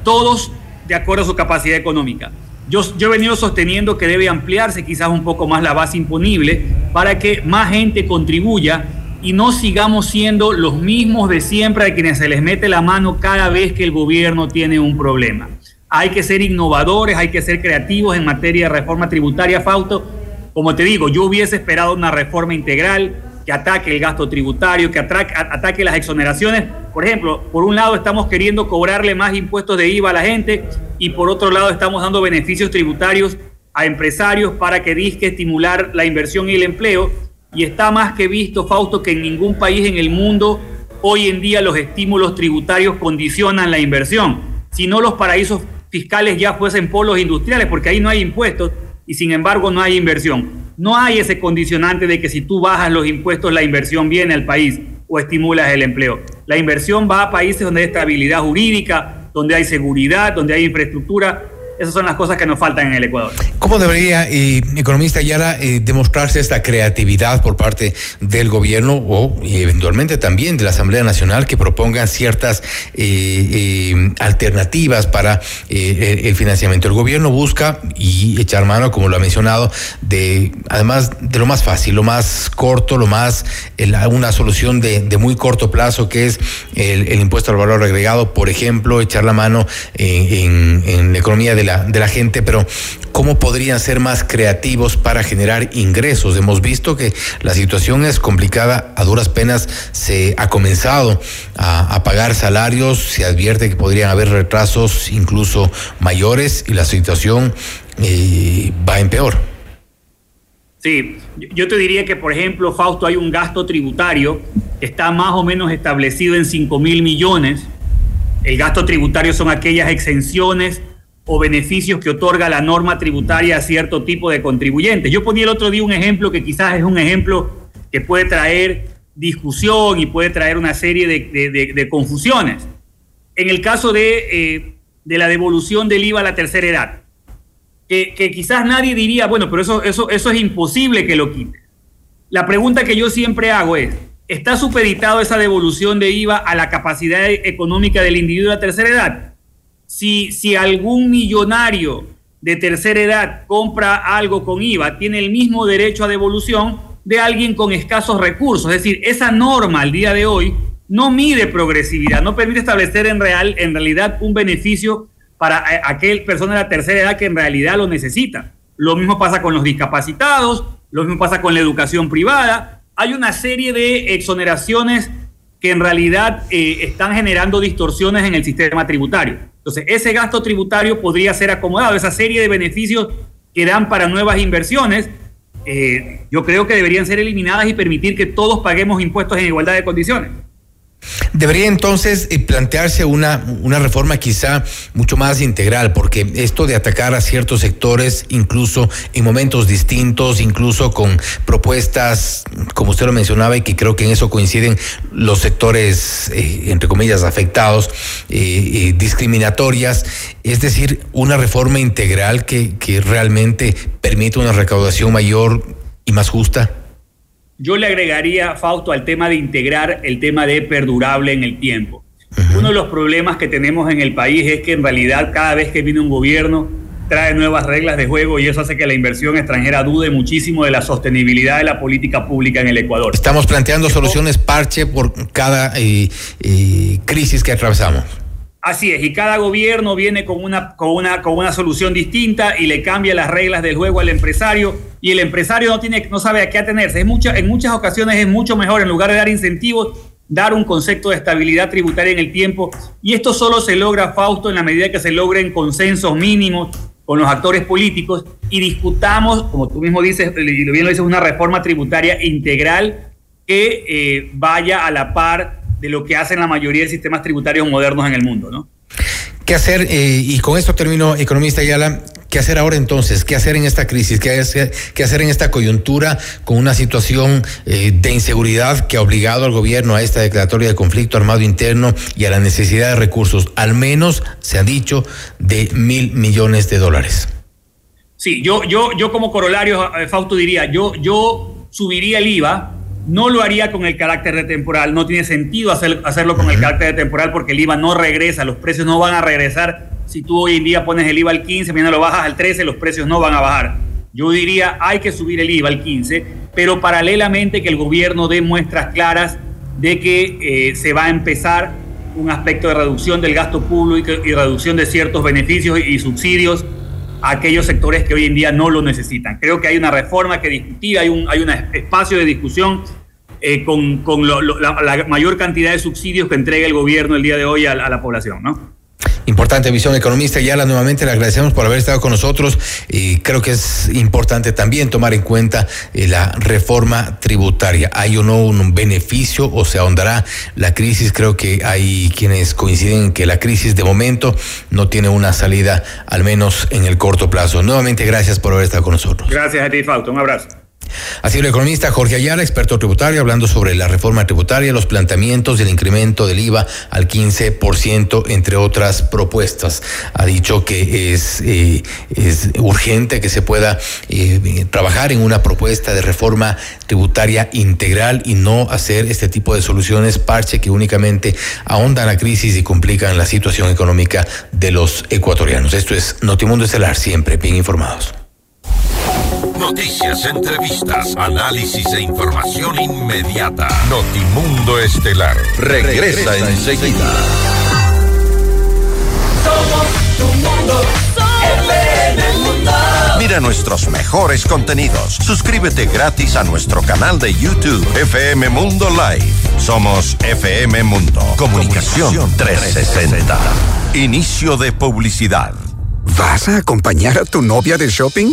todos de acuerdo a su capacidad económica. Yo, yo, he venido sosteniendo que debe ampliarse quizás un poco más la base imponible para que más gente contribuya y no sigamos siendo los mismos de siempre a quienes se les mete la mano cada vez que el gobierno tiene un problema. Hay que ser innovadores, hay que ser creativos en materia de reforma tributaria, Fausto. Como te digo, yo hubiese esperado una reforma integral que ataque el gasto tributario, que ataque las exoneraciones. Por ejemplo, por un lado estamos queriendo cobrarle más impuestos de IVA a la gente y por otro lado estamos dando beneficios tributarios a empresarios para que disque estimular la inversión y el empleo. Y está más que visto, Fausto, que en ningún país en el mundo hoy en día los estímulos tributarios condicionan la inversión. Si no, los paraísos fiscales ya fuesen polos industriales, porque ahí no hay impuestos y sin embargo no hay inversión. No hay ese condicionante de que si tú bajas los impuestos la inversión viene al país o estimulas el empleo. La inversión va a países donde hay estabilidad jurídica, donde hay seguridad, donde hay infraestructura esas son las cosas que nos faltan en el Ecuador. ¿Cómo debería, eh, economista Yara, eh, demostrarse esta creatividad por parte del gobierno o eventualmente también de la Asamblea Nacional que propongan ciertas eh, alternativas para el financiamiento? El gobierno busca y echar mano, como lo ha mencionado, de además de lo más fácil, lo más corto, lo más, una solución de, muy corto plazo que es el, impuesto al valor agregado, por ejemplo, echar la mano en, en la economía de de la gente, pero ¿cómo podrían ser más creativos para generar ingresos? Hemos visto que la situación es complicada, a duras penas se ha comenzado a, pagar salarios, se advierte que podrían haber retrasos incluso mayores y la situación eh, va en peor. Sí, yo te diría que, por ejemplo, Fausto, hay un gasto tributario que está más o menos establecido en 5 mil millones. El gasto tributario son aquellas exenciones o beneficios que otorga la norma tributaria a cierto tipo de contribuyentes. Yo ponía el otro día un ejemplo que quizás es un ejemplo que puede traer discusión y puede traer una serie de, confusiones. En el caso de, eh, de, la devolución del IVA a la tercera edad, que, quizás nadie diría, bueno, pero eso, eso, eso es imposible que lo quite. La pregunta que yo siempre hago es, ¿está supeditado esa devolución de IVA a la capacidad económica del individuo de la tercera edad? Si, algún millonario de tercera edad compra algo con IVA, tiene el mismo derecho a devolución de alguien con escasos recursos. Es decir, esa norma al día de hoy no mide progresividad, no permite establecer en, real, en realidad un beneficio para aquel persona de la tercera edad que en realidad lo necesita. Lo mismo pasa con los discapacitados, lo mismo pasa con la educación privada. Hay una serie de exoneraciones que en realidad eh, están generando distorsiones en el sistema tributario. Entonces, ese gasto tributario podría ser acomodado, esa serie de beneficios que dan para nuevas inversiones, eh, yo creo que deberían ser eliminadas y permitir que todos paguemos impuestos en igualdad de condiciones. Debería entonces eh, plantearse una, una reforma quizá mucho más integral, porque esto de atacar a ciertos sectores, incluso en momentos distintos, incluso con propuestas, como usted lo mencionaba, y que creo que en eso coinciden los sectores, eh, entre comillas, afectados, eh, discriminatorias, es decir, una reforma integral que, que realmente permita una recaudación mayor y más justa. Yo le agregaría, Fausto, al tema de integrar el tema de perdurable en el tiempo. Uno de los problemas que tenemos en el país es que en realidad cada vez que viene un gobierno trae nuevas reglas de juego y eso hace que la inversión extranjera dude muchísimo de la sostenibilidad de la política pública en el Ecuador. Estamos planteando soluciones parche por cada eh, eh, crisis que atravesamos. Así es, y cada gobierno viene con una, con, una, con una solución distinta y le cambia las reglas del juego al empresario y el empresario no, tiene, no sabe a qué atenerse. En muchas ocasiones es mucho mejor, en lugar de dar incentivos, dar un concepto de estabilidad tributaria en el tiempo. Y esto solo se logra, Fausto, en la medida que se logren consensos mínimos con los actores políticos y discutamos, como tú mismo dices, y bien lo dices, una reforma tributaria integral que eh, vaya a la par de lo que hacen la mayoría de sistemas tributarios modernos en el mundo, ¿no? ¿Qué hacer? Eh, y con esto termino, economista Ayala. ¿Qué hacer ahora entonces? ¿Qué hacer en esta crisis? ¿Qué hacer, qué hacer en esta coyuntura con una situación eh, de inseguridad que ha obligado al gobierno a esta declaratoria de conflicto armado interno y a la necesidad de recursos, al menos se ha dicho, de mil millones de dólares? Sí, yo, yo, yo como corolario, eh, Fausto diría, yo, yo subiría el IVA no lo haría con el carácter de temporal, no tiene sentido hacerlo con el carácter de temporal porque el IVA no regresa, los precios no van a regresar. Si tú hoy en día pones el IVA al 15, mañana lo bajas al 13, los precios no van a bajar. Yo diría, hay que subir el IVA al 15, pero paralelamente que el gobierno dé muestras claras de que eh, se va a empezar un aspecto de reducción del gasto público y reducción de ciertos beneficios y subsidios a aquellos sectores que hoy en día no lo necesitan. Creo que hay una reforma que discutir, hay un, hay un espacio de discusión eh, con, con lo, la, mayor cantidad de subsidios que entrega el gobierno el día de hoy a, a la población, ¿no? Importante visión economista. Yala, nuevamente le agradecemos por haber estado con nosotros y creo que es importante también tomar en cuenta eh, la reforma tributaria. ¿Hay o no un beneficio o se ahondará la crisis? Creo que hay quienes coinciden en que la crisis de momento no tiene una salida, al menos en el corto plazo. Nuevamente, gracias por haber estado con nosotros. Gracias a ti, Fausto. Un abrazo. Así el economista Jorge Ayala, experto tributario, hablando sobre la reforma tributaria, los planteamientos del incremento del IVA al 15%, entre otras propuestas. Ha dicho que es, eh, urgente que se pueda eh, trabajar en una propuesta de reforma tributaria integral y no hacer este tipo de soluciones parche que únicamente ahondan la crisis y complican la situación económica de los ecuatorianos. Esto es Notimundo Estelar, siempre bien informados. Noticias, entrevistas, análisis e información inmediata. Notimundo Estelar regresa, regresa enseguida. Somos tu mundo, FM Mundo. Mira nuestros mejores contenidos. Suscríbete gratis a nuestro canal de YouTube FM Mundo Live. Somos FM Mundo. Comunicación 360. Inicio de publicidad. ¿Vas a acompañar a tu novia de shopping?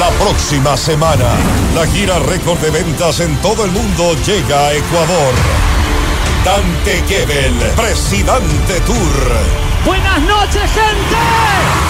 La próxima semana, la gira récord de ventas en todo el mundo llega a Ecuador. Dante Gebel, Presidente Tour. Buenas noches, gente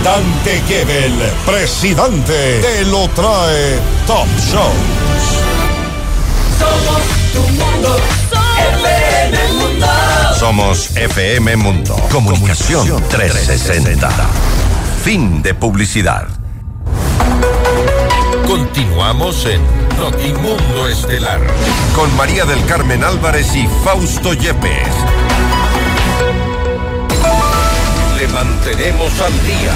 Dante Gebel, presidente, te lo trae Top Shows. Somos tu mundo, FM Mundo. Somos FM Mundo. Comunicación 360. Fin de publicidad. Continuamos en Notimundo Estelar con María del Carmen Álvarez y Fausto Yepes. Le mantenemos al día.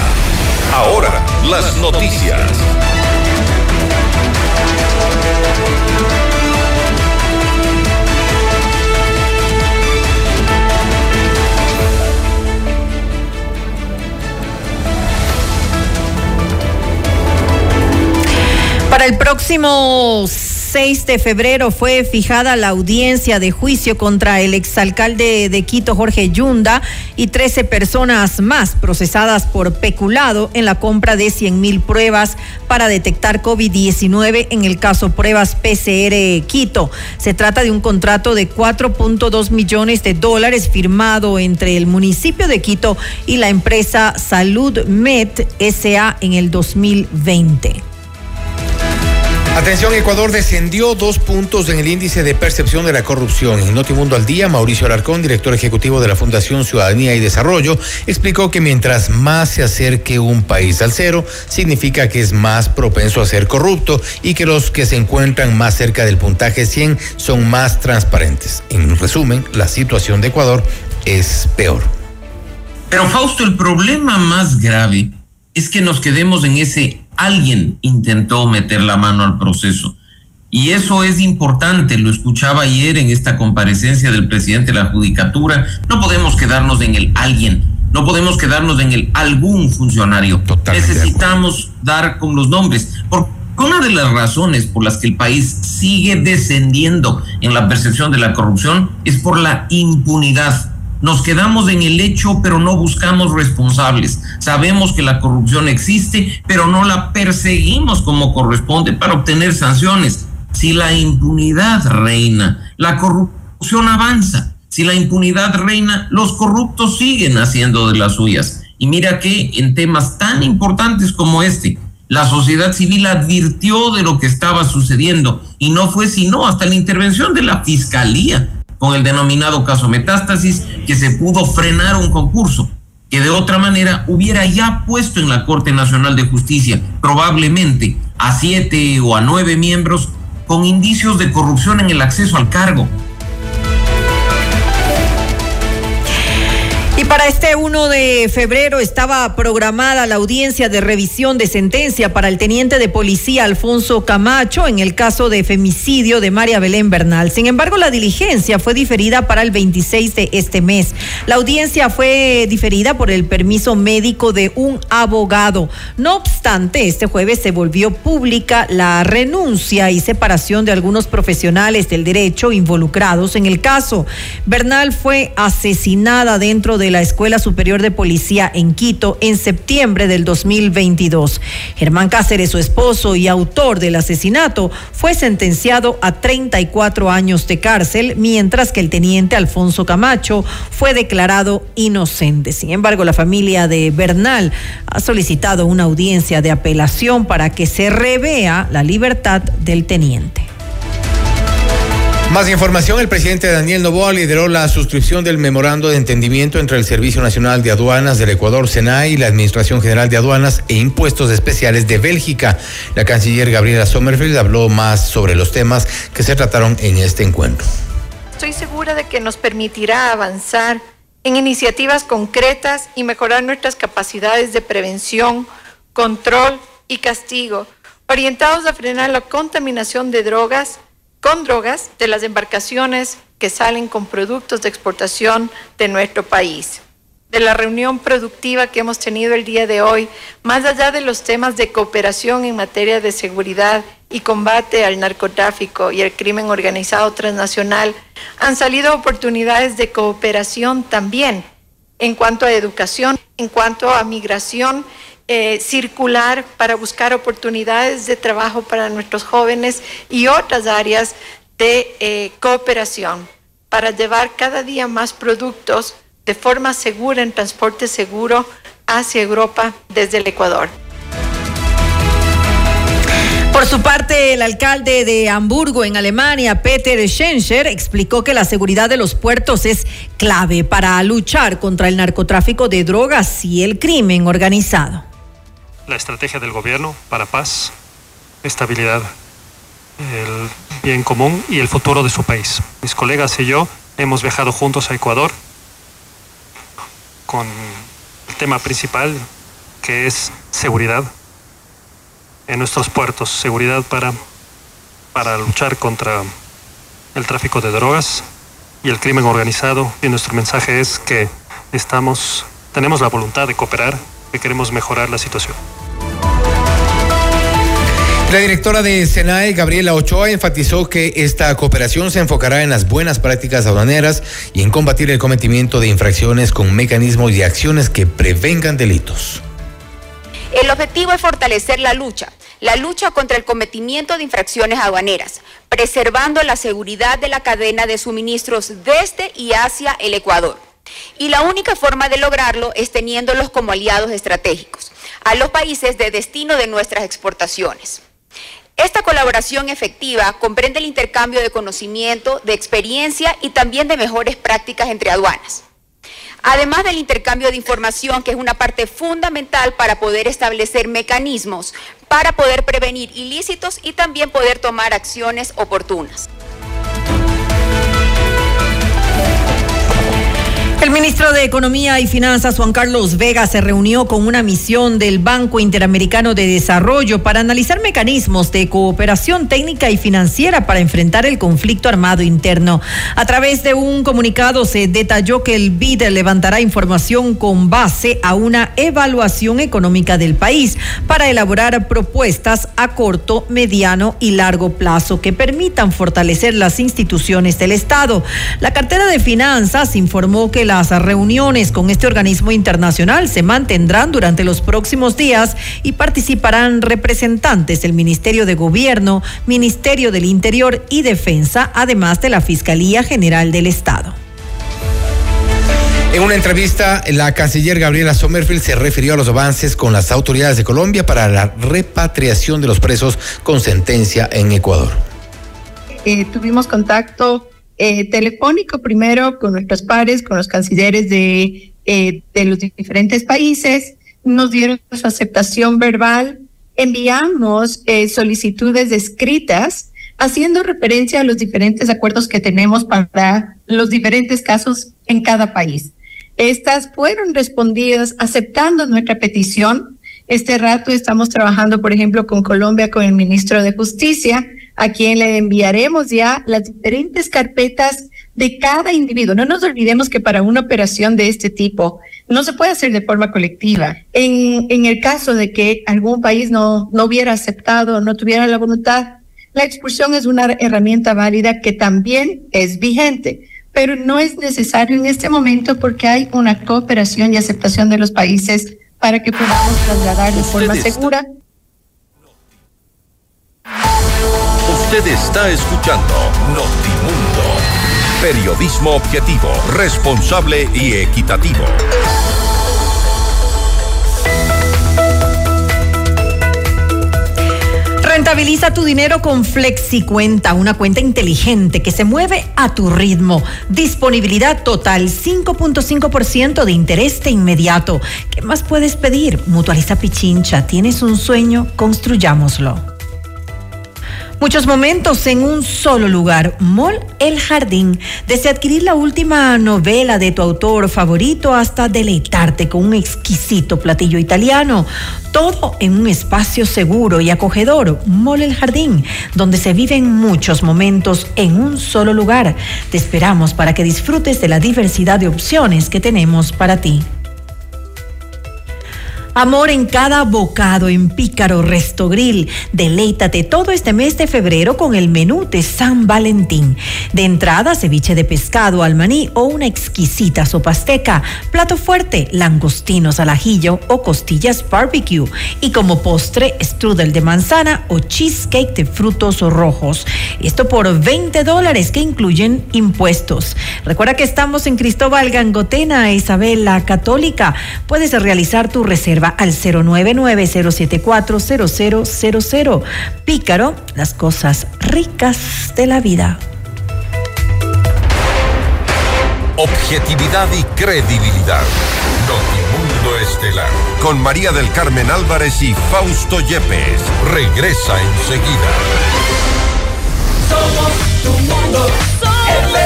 Ahora, las noticias. Para el próximo 6 de febrero fue fijada la audiencia de juicio contra el exalcalde de Quito, Jorge Yunda, y 13 personas más procesadas por peculado en la compra de 100 mil pruebas para detectar COVID-19 en el caso pruebas PCR Quito. Se trata de un contrato de 4.2 millones de dólares firmado entre el municipio de Quito y la empresa Salud Med SA en el 2020. Atención, Ecuador descendió dos puntos en el índice de percepción de la corrupción. En Notimundo al Día, Mauricio Alarcón, director ejecutivo de la Fundación Ciudadanía y Desarrollo, explicó que mientras más se acerque un país al cero, significa que es más propenso a ser corrupto y que los que se encuentran más cerca del puntaje 100 son más transparentes. En resumen, la situación de Ecuador es peor. Pero Fausto, el problema más grave es que nos quedemos en ese alguien intentó meter la mano al proceso. Y eso es importante, lo escuchaba ayer en esta comparecencia del presidente de la Judicatura. No podemos quedarnos en el alguien, no podemos quedarnos en el algún funcionario. Totalmente Necesitamos dar con los nombres. Porque una de las razones por las que el país sigue descendiendo en la percepción de la corrupción es por la impunidad nos quedamos en el hecho, pero no buscamos responsables. Sabemos que la corrupción existe, pero no la perseguimos como corresponde para obtener sanciones. Si la impunidad reina, la corrupción avanza. Si la impunidad reina, los corruptos siguen haciendo de las suyas. Y mira que en temas tan importantes como este, la sociedad civil advirtió de lo que estaba sucediendo y no fue sino hasta la intervención de la fiscalía con el denominado caso Metástasis que se pudo frenar un concurso que de otra manera hubiera ya puesto en la Corte Nacional de Justicia probablemente a siete o a nueve miembros con indicios de corrupción en el acceso al cargo. Y para este 1 de febrero estaba programada la audiencia de revisión de sentencia para el teniente de policía Alfonso Camacho en el caso de femicidio de María Belén Bernal. Sin embargo, la diligencia fue diferida para el 26 de este mes. La audiencia fue diferida por el permiso médico de un abogado. No obstante, este jueves se volvió pública la renuncia y separación de algunos profesionales del derecho involucrados en el caso. Bernal fue asesinada dentro de de la Escuela Superior de Policía en Quito en septiembre del 2022. Germán Cáceres, su esposo y autor del asesinato, fue sentenciado a 34 años de cárcel, mientras que el teniente Alfonso Camacho fue declarado inocente. Sin embargo, la familia de Bernal ha solicitado una audiencia de apelación para que se revea la libertad del teniente. Más información, el presidente Daniel Novoa lideró la suscripción del memorando de entendimiento entre el Servicio Nacional de Aduanas del Ecuador, SENAI, y la Administración General de Aduanas e Impuestos Especiales de Bélgica. La canciller Gabriela Sommerfeld habló más sobre los temas que se trataron en este encuentro. Estoy segura de que nos permitirá avanzar en iniciativas concretas y mejorar nuestras capacidades de prevención, control y castigo, orientados a frenar la contaminación de drogas, con drogas de las embarcaciones que salen con productos de exportación de nuestro país. De la reunión productiva que hemos tenido el día de hoy, más allá de los temas de cooperación en materia de seguridad y combate al narcotráfico y el crimen organizado transnacional, han salido oportunidades de cooperación también en cuanto a educación, en cuanto a migración eh, circular para buscar oportunidades de trabajo para nuestros jóvenes y otras áreas de eh, cooperación para llevar cada día más productos de forma segura en transporte seguro hacia Europa desde el Ecuador. Por su parte, el alcalde de Hamburgo, en Alemania, Peter Schenscher, explicó que la seguridad de los puertos es clave para luchar contra el narcotráfico de drogas y el crimen organizado la estrategia del gobierno para paz, estabilidad, el bien común y el futuro de su país. Mis colegas y yo hemos viajado juntos a Ecuador con el tema principal que es seguridad en nuestros puertos, seguridad para, para luchar contra el tráfico de drogas y el crimen organizado. Y nuestro mensaje es que estamos, tenemos la voluntad de cooperar, que queremos mejorar la situación. La directora de SENAE, Gabriela Ochoa, enfatizó que esta cooperación se enfocará en las buenas prácticas aduaneras y en combatir el cometimiento de infracciones con mecanismos y acciones que prevengan delitos. El objetivo es fortalecer la lucha, la lucha contra el cometimiento de infracciones aduaneras, preservando la seguridad de la cadena de suministros desde y hacia el Ecuador. Y la única forma de lograrlo es teniéndolos como aliados estratégicos a los países de destino de nuestras exportaciones. Esta colaboración efectiva comprende el intercambio de conocimiento, de experiencia y también de mejores prácticas entre aduanas. Además del intercambio de información, que es una parte fundamental para poder establecer mecanismos para poder prevenir ilícitos y también poder tomar acciones oportunas. El ministro de Economía y Finanzas, Juan Carlos Vega, se reunió con una misión del Banco Interamericano de Desarrollo para analizar mecanismos de cooperación técnica y financiera para enfrentar el conflicto armado interno. A través de un comunicado se detalló que el BID levantará información con base a una evaluación económica del país para elaborar propuestas a corto, mediano y largo plazo que permitan fortalecer las instituciones del Estado. La cartera de finanzas informó que las Las reuniones con este organismo internacional se mantendrán durante los próximos días y participarán representantes del Ministerio de Gobierno, Ministerio del Interior y Defensa, además de la Fiscalía General del Estado. En una entrevista, la canciller Gabriela Sommerfield se refirió a los avances con las autoridades de Colombia para la repatriación de los presos con sentencia en Ecuador. Eh, tuvimos contacto eh, telefónico primero con nuestros pares, con los cancilleres eh, de los diferentes países, nos dieron su aceptación verbal, enviamos solicitudes escritas haciendo referencia a los diferentes acuerdos que tenemos para los diferentes casos en cada país. Estas fueron respondidas aceptando nuestra petición. Este rato estamos trabajando, por ejemplo, con Colombia, con el ministro de Justicia, a quien le enviaremos ya las diferentes carpetas de cada individuo. No nos olvidemos que para una operación de este tipo no se puede hacer de forma colectiva. En, en el caso de que algún país no, no hubiera aceptado, no tuviera la voluntad, la expulsión es una herramienta válida que también es vigente pero no es necesario en este momento porque hay una cooperación y aceptación de los países para que podamos trasladar de forma segura. Usted está escuchando Notimundo, periodismo objetivo, responsable y equitativo. Rentabiliza tu dinero con FlexiCuenta, una cuenta inteligente que se mueve a tu ritmo. Disponibilidad total, 5.5% de interés de inmediato. ¿Qué más puedes pedir? Mutualiza Pichincha. ¿Tienes un sueño? Construyámoslo. Muchos momentos en un solo lugar. Mall El Jardín. Desde adquirir la última novela de tu autor favorito hasta deleitarte con un exquisito platillo italiano. Todo en un espacio seguro y acogedor. Mall El Jardín, donde se viven muchos momentos en un solo lugar. Te esperamos para que disfrutes de la diversidad de opciones que tenemos para ti. Amor en cada bocado en Pícaro Resto Grill. Deleítate todo este mes de febrero con el menú de San Valentín. De entrada, ceviche de pescado al maní o una exquisita sopa azteca. Plato fuerte, langostinos al ajillo o costillas barbecue. Y como postre, strudel de manzana o cheesecake de frutos rojos. Esto por 20 dólares que incluyen impuestos. Recuerda que estamos en Cristóbal Gangotena, Isabel la Católica. Puedes realizar tu reserva al 099-074-0000. Pícaro, las cosas ricas de la vida. Objetividad y credibilidad. Notimundo Estelar. Con María del Carmen Álvarez y Fausto Yepes. Regresa enseguida. Somos tu mundo. Mundo.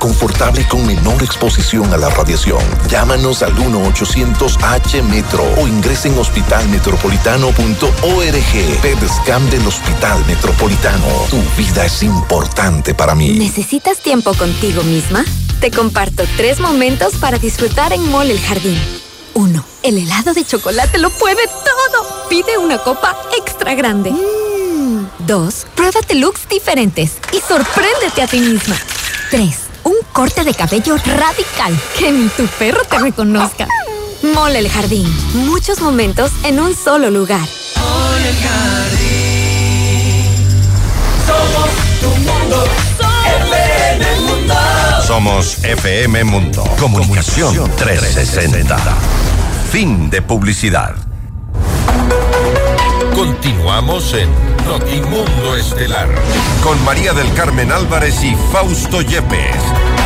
confortable y con menor exposición a la radiación. Llámanos al 1-800-H-METRO o ingresen en hospitalmetropolitano.org. PEDSCAM del Hospital Metropolitano. Tu vida es importante para mí. ¿Necesitas tiempo contigo misma? Te comparto tres momentos para disfrutar en Mall El Jardín. 1. El helado de chocolate lo puede todo. Pide una copa extra grande. 2. Pruébate looks diferentes y sorpréndete a ti misma. 3. Un corte de cabello radical que ni tu perro te reconozca. Mole el Jardín. Muchos momentos en un solo lugar. Mole el Jardín. Somos tu mundo. FM Mundo. Somos FM Mundo. Comunicación 360. Fin de publicidad. Continuamos en Notimundo Estelar con María del Carmen Álvarez y Fausto Yepes.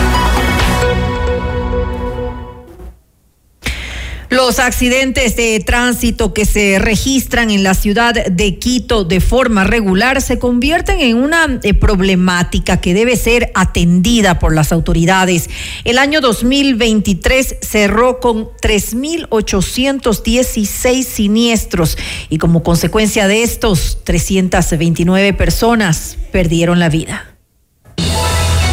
Los accidentes de tránsito que se registran en la ciudad de Quito de forma regular se convierten en una eh, problemática que debe ser atendida por las autoridades. El año 2023 cerró con 3.816 siniestros y como consecuencia de estos, 329 personas perdieron la vida.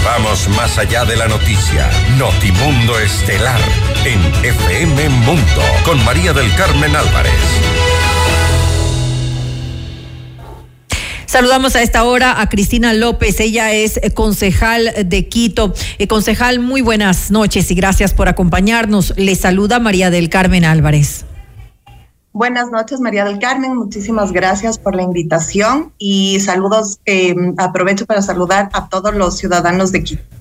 Vamos más allá de la noticia. Notimundo Estelar en FM Mundo con María del Carmen Álvarez. Saludamos a esta hora a Cristina López, ella es concejal de Quito. Eh, concejal, muy buenas noches y gracias por acompañarnos. Le saluda María del Carmen Álvarez. Buenas noches, María del Carmen. Muchísimas gracias por la invitación y saludos. Eh, aprovecho para saludar a todos los ciudadanos de Quito.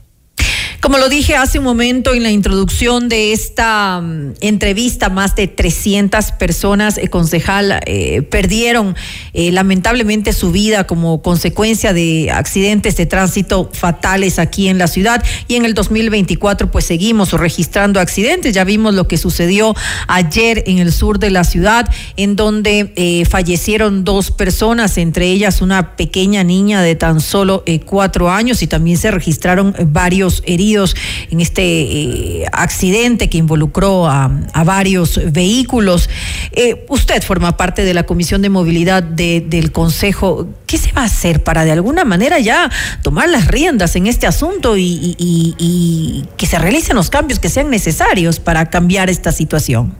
Como lo dije hace un momento en la introducción de esta um, entrevista, más de 300 personas, eh, concejal, eh, perdieron eh, lamentablemente su vida como consecuencia de accidentes de tránsito fatales aquí en la ciudad. Y en el 2024, pues seguimos registrando accidentes. Ya vimos lo que sucedió ayer en el sur de la ciudad, en donde fallecieron dos personas, entre ellas una pequeña niña de tan solo cuatro años, y también se registraron varios heridos en este eh, accidente que involucró a, varios vehículos. Eh, usted forma parte de la Comisión de Movilidad del Consejo. ¿Qué se va a hacer para de alguna manera ya tomar las riendas en este asunto y, que se realicen los cambios que sean necesarios para cambiar esta situación?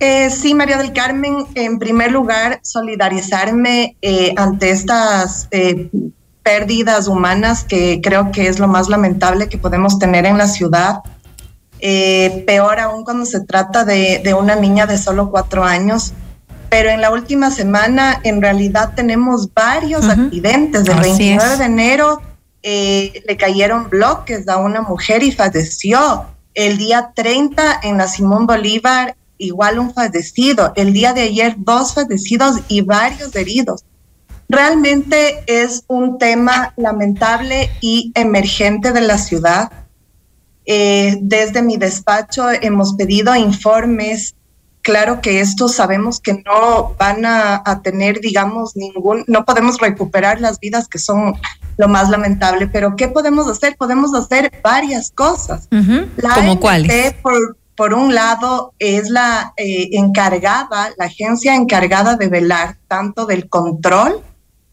Eh, sí, María del Carmen, en primer lugar, solidarizarme ante estas pérdidas humanas que creo que es lo más lamentable que podemos tener en la ciudad. Eh, peor aún cuando se trata de, una niña de solo cuatro años. Pero en la última semana, en realidad, tenemos varios accidentes. El 29 de enero eh, le cayeron bloques a una mujer y falleció. El día 30 en la Simón Bolívar, igual un fallecido. El día de ayer, dos fallecidos y varios heridos. Realmente es un tema lamentable y emergente de la ciudad. Eh, desde mi despacho hemos pedido informes. Claro que estos sabemos que no van a, tener, digamos, ningún, no podemos recuperar las vidas que son lo más lamentable, pero ¿qué podemos hacer? Podemos hacer varias cosas. ¿Como cuáles? Por, por un lado, es la eh, encargada, la agencia encargada de velar tanto del control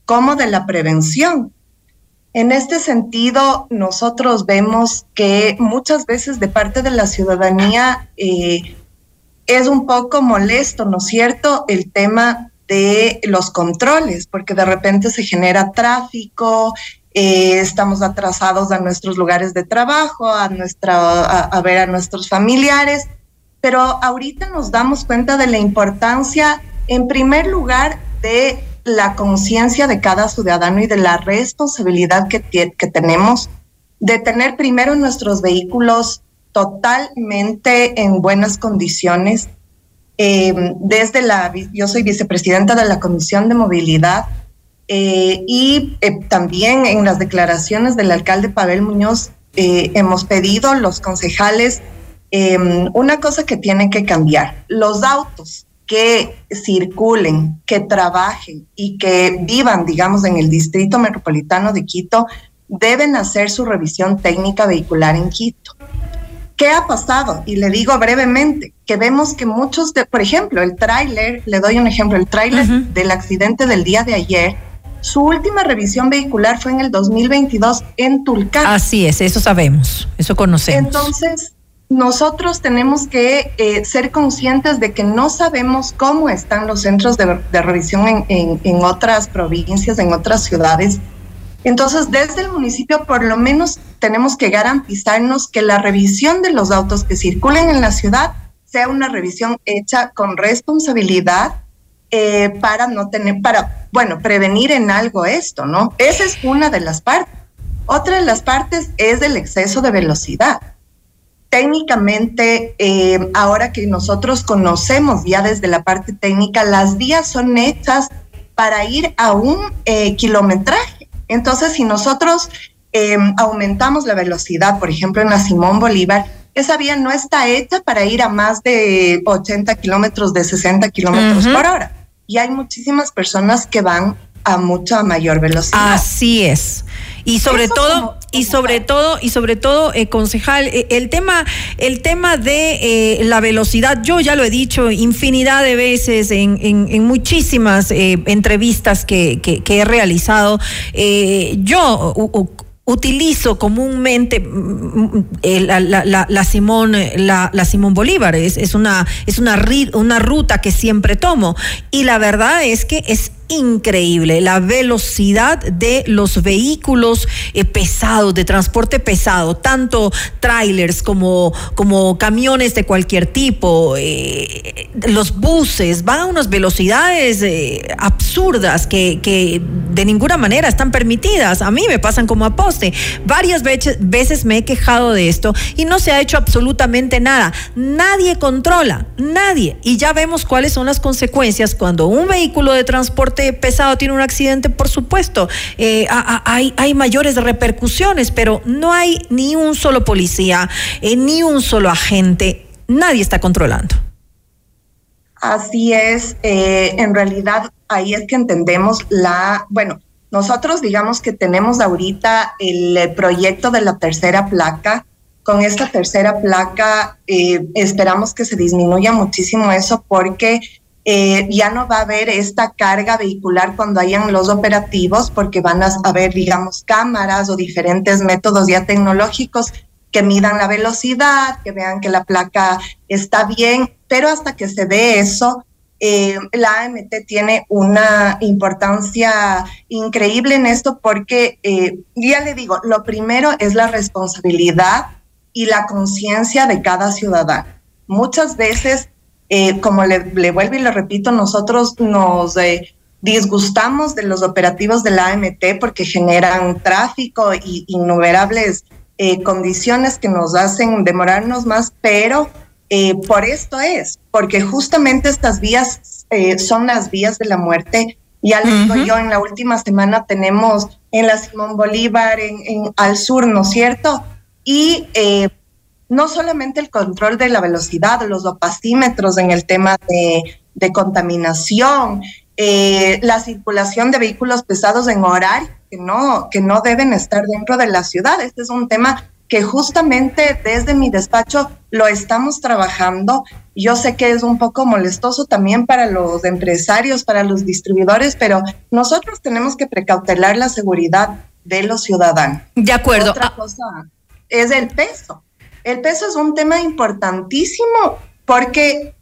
como de la prevención. En este sentido, nosotros vemos que muchas veces de parte de la ciudadanía eh, es un poco molesto, ¿no es cierto?, el tema de los controles, porque de repente se genera tráfico, eh, estamos atrasados a nuestros lugares de trabajo, a, nuestra, a ver a nuestros familiares, pero ahorita nos damos cuenta de la importancia, en primer lugar, de la conciencia de cada ciudadano y de la responsabilidad que, que tenemos de tener primero nuestros vehículos totalmente en buenas condiciones. Eh, desde la, yo soy vicepresidenta de la Comisión de Movilidad eh, y eh, también en las declaraciones del alcalde Pavel Muñoz hemos pedido los concejales una cosa que tiene que cambiar. Los autos que circulen, que trabajen y que vivan, digamos, en el distrito metropolitano de Quito, deben hacer su revisión técnica vehicular en Quito. ¿Qué ha pasado? Y le digo brevemente, que vemos que muchos de, por ejemplo, el tráiler, le doy un ejemplo, el tráiler del accidente del día de ayer, su última revisión vehicular fue en el 2022 en Tulcán. Así es, eso sabemos, eso conocemos. Entonces, nosotros tenemos que eh, ser conscientes de que no sabemos cómo están los centros de, revisión en, otras provincias, en otras ciudades. Entonces, desde el municipio, por lo menos tenemos que garantizarnos que la revisión de los autos que circulen en la ciudad sea una revisión hecha con responsabilidad eh, para no tener, para, bueno, prevenir en algo esto, ¿no? Esa es una de las partes. Otra de las partes es el exceso de velocidad técnicamente, eh, ahora que nosotros conocemos ya desde la parte técnica, las vías son hechas para ir a un eh, kilometraje. Entonces, si nosotros em, aumentamos la velocidad, por ejemplo, en la Simón Bolívar, esa vía no está hecha para ir a más de 80 kilómetros, de 60 kilómetros por hora. Y hay muchísimas personas que van a mucha mayor velocidad. Así es. Y sobre todo, y sobre todo, y sobre todo, eh, concejal, eh, el tema, el tema de eh, la velocidad, yo ya lo he dicho infinidad de veces en, en, muchísimas entrevistas que, que, he realizado. yo utilizo comúnmente mm, mm, la, la, la, Simón la, la, Simón Bolívar es, es una es una, una ruta que siempre tomo y la verdad es que es increíble la velocidad de los vehículos eh, pesados, de transporte pesado, tanto trailers como, como camiones de cualquier tipo, eh, los buses van a unas velocidades eh, absurdas que, que, de ninguna manera están permitidas. A mí me pasan como a poste. Varias veces, veces me he quejado de esto y no se ha hecho absolutamente nada. Nadie controla, nadie. Y ya vemos cuáles son las consecuencias cuando un vehículo de transporte pesado tiene un accidente, por supuesto, eh, hay, hay mayores repercusiones, pero no hay ni un solo policía, eh, ni un solo agente, nadie está controlando. Así es, eh, en realidad ahí es que entendemos la, bueno, nosotros digamos que tenemos ahorita el proyecto de la tercera placa. Con esta tercera placa esperamos que se disminuya muchísimo eso porque eh, ya no va a haber esta carga vehicular cuando hayan los operativos, porque van a haber, digamos, cámaras o diferentes métodos ya tecnológicos que midan la velocidad, que vean que la placa está bien, pero hasta que se dé eso, eh, la AMT tiene una importancia increíble en esto porque, eh, ya le digo, lo primero es la responsabilidad y la conciencia de cada ciudadano. Muchas veces eh, como le, vuelvo y le repito, nosotros nos eh, disgustamos de los operativos de la AMT porque generan tráfico y innumerables eh, condiciones que nos hacen demorarnos más, pero por esto es, porque justamente estas vías son las vías de la muerte. Ya les digo yo, en la última semana tenemos en la Simón Bolívar, en, en al sur, ¿no es cierto? Y no solamente el control de la velocidad, los opacímetros en el tema de, contaminación, eh, la circulación de vehículos pesados en horario que no, que no deben estar dentro de la ciudad. Este es un tema que justamente desde mi despacho lo estamos trabajando. Yo sé que es un poco molestoso también para los empresarios, para los distribuidores, pero nosotros tenemos que precautelar la seguridad de los ciudadanos. De acuerdo. Otra cosa es el peso. El peso es un tema importantísimo porque,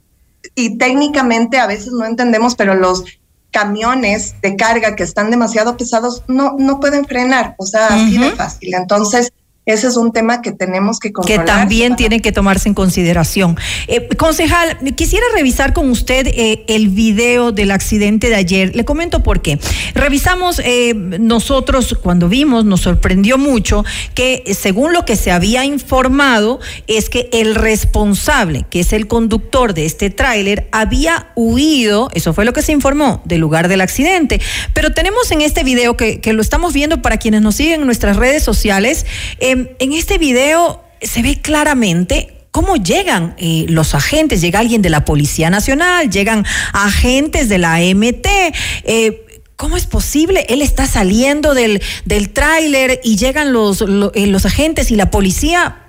y técnicamente a veces no entendemos, pero los camiones de carga que están demasiado pesados no, no pueden frenar, o sea, así de fácil. Entonces, ese es un tema que tenemos que controlar. Que también tiene que tomarse en consideración. Eh, concejal, quisiera revisar con usted eh, el video del accidente de ayer. Le comento por qué. Revisamos eh, nosotros cuando vimos, nos sorprendió mucho que según lo que se había informado es que el responsable, que es el conductor de este tráiler, había huido, eso fue lo que se informó, del lugar del accidente. Pero tenemos en este video que, que lo estamos viendo para quienes nos siguen en nuestras redes sociales, en este video se ve claramente cómo llegan eh, los agentes, llega alguien de la Policía Nacional, llegan agentes de la MT. Eh, ¿Cómo es posible? Él está saliendo del, del tráiler y llegan los, eh, los agentes y la policía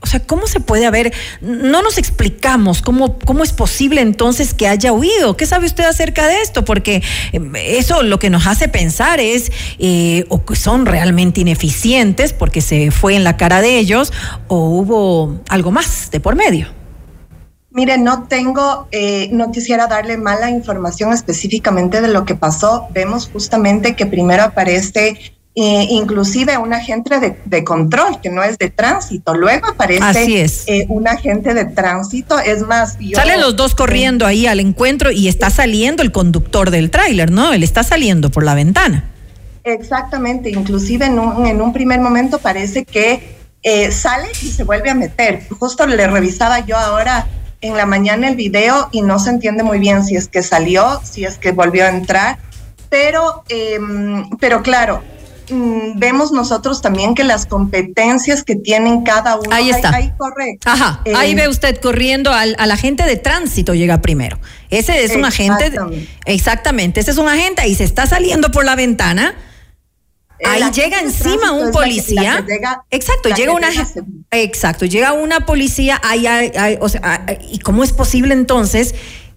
o sea, ¿cómo se puede haber? No nos explicamos cómo, cómo es posible entonces que haya huido. ¿Qué sabe usted acerca de esto? Porque em, eso lo que nos hace pensar es eh, o que son realmente ineficientes porque se fue en la cara de ellos o hubo algo más de por medio. Mire, no tengo, eh, no quisiera darle mala información específicamente de lo que pasó. Vemos justamente que primero aparece inclusive un agente de, control que no es de tránsito. Luego aparece eh, un agente de tránsito. Es más, salen los dos corriendo ahí al encuentro y está saliendo el conductor del tráiler, ¿no? Él está saliendo por la ventana. Exactamente, inclusive en un, en un primer momento parece que eh, sale y se vuelve a meter. Justo le revisaba yo ahora en la mañana el video y no se entiende muy bien si es que salió, si es que volvió a entrar, pero, em, pero claro, mm, vemos nosotros también que las competencias que tienen cada uno. Ahí está. Ahí, correcto. Ajá, ahí Eh, ve usted corriendo al, al agente de tránsito llega primero. Ese es un agente. Exactamente. Ese es un agente y se está saliendo por la ventana. El Ahí llega encima un es la que- policía. la que llega- exacto, llega una llega exacto, llega una policía, ahí hay- hay- o sea, ¿y cómo es posible entonces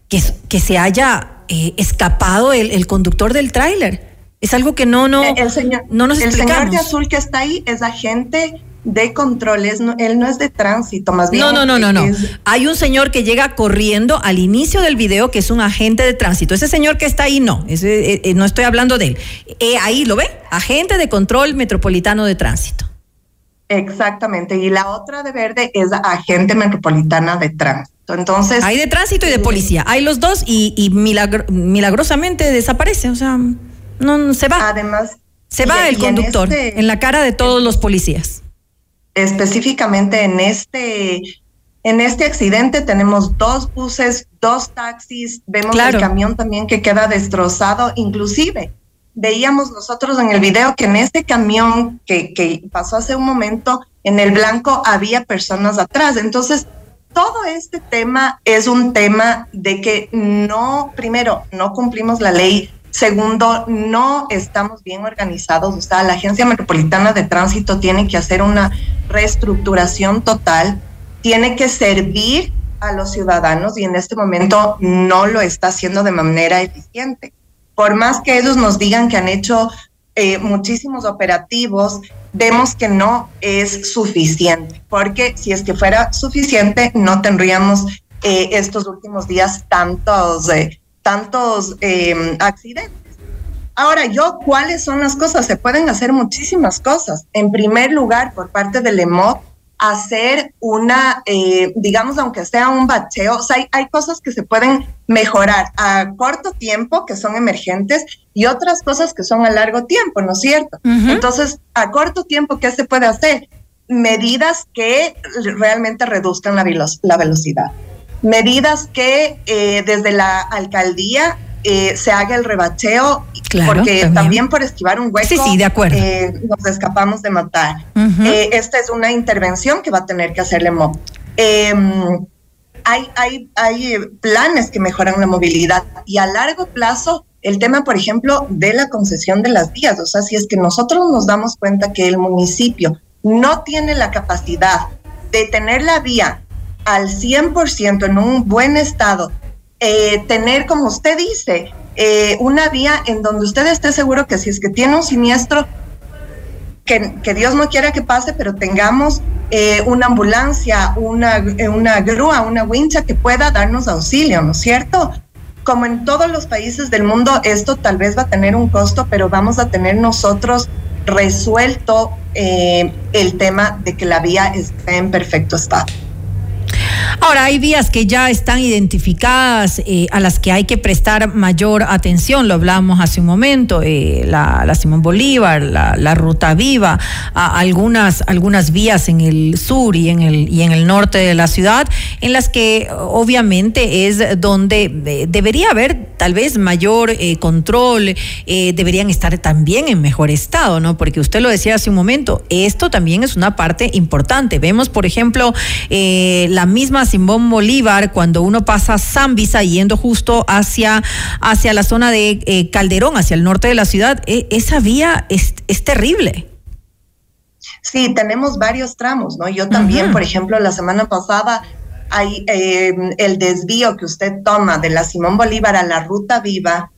que, que se haya eh, escapado el, el conductor del tráiler? Es algo que no, no, Eh, el señor, no nos el señor de azul que está ahí es agente de controles, no- él no es de tránsito, más bien. No, no, no, no, no. Hay un señor que llega corriendo al inicio del video que es un agente de tránsito. Ese señor que está ahí, no, ese, eh, eh, no estoy hablando de él. Eh, ahí lo ve, agente de control metropolitano de tránsito. Exactamente, y la otra de verde es agente metropolitana de tránsito. Entonces, Hay de tránsito y de policía. Hay los dos y, y milagro- milagrosamente desaparece. O sea, no, no, se va. Además, se y- va el en conductor este- en la cara de todos los policías. específicamente en este en este accidente tenemos dos buses, dos taxis, vemos Claro. el camión también que queda destrozado, inclusive veíamos nosotros en el video que en este camión que, que pasó hace un momento, en el blanco había personas atrás. Entonces, todo este tema es un tema de que no, primero, no cumplimos la ley. Segundo, no estamos bien organizados. O sea, la Agencia Metropolitana de Tránsito tiene que hacer una reestructuración total, tiene que servir a los ciudadanos y en este momento no lo está haciendo de manera eficiente. Por más que ellos nos digan que han hecho eh, muchísimos operativos, vemos que no es suficiente, porque si es que fuera suficiente, no tendríamos eh, estos últimos días tantos, eh, tantos eh, accidentes. Ahora, yo, ¿cuáles son las cosas? Se pueden hacer muchísimas cosas. En primer lugar, por parte del EMOD, hacer una, eh, digamos, aunque sea un bacheo, o sea, hay, hay cosas que se pueden mejorar a corto tiempo, que son emergentes, y otras cosas que son a largo tiempo, ¿no es cierto? Entonces, a corto tiempo, ¿qué se puede hacer? Medidas que realmente reduzcan la, la velocidad. Medidas que eh, desde la alcaldía eh, se haga el rebacheo, Claro, porque también. también. por esquivar un hueco Sí, sí, de acuerdo. eh, nos escapamos de matar. Eh, esta es una intervención que va a tener que hacerle MOB. Eh, hay, hay, hay planes que mejoran la movilidad y a largo plazo el tema, por ejemplo, de la concesión de las vías. O sea, si es que nosotros nos damos cuenta que el municipio no tiene la capacidad de tener la vía al 100% en un buen estado, eh, tener, como usted dice, eh, una vía en donde usted esté seguro que si es que tiene un siniestro, que, Dios no quiera que pase, pero tengamos eh, una ambulancia, una, una grúa, una wincha que pueda darnos auxilio, ¿no es cierto? Como en todos los países del mundo, esto tal vez va a tener un costo, pero vamos a tener nosotros resuelto el tema de que la vía esté en perfecto estado. Ahora, hay vías que ya están identificadas, eh, a las que hay que prestar mayor atención, lo hablábamos hace un momento, eh, la, Simón Bolívar, la, Ruta Viva, algunas, algunas vías en el sur y en el, y en el norte de la ciudad, en las que obviamente es donde eh, debería haber tal vez mayor control, deberían estar también en mejor estado, ¿no? Porque usted lo decía hace un momento, esto también es una parte importante. Vemos, por ejemplo, la misma Simón Bolívar cuando uno pasa Zambisa yendo justo hacia, hacia la zona de eh, Calderón, hacia el norte de la ciudad, eh, esa vía es, es terrible. Sí, tenemos varios tramos, ¿no? Yo también, por ejemplo, la semana pasada hay eh, el desvío que usted toma de la Simón Bolívar a la Ruta Viva,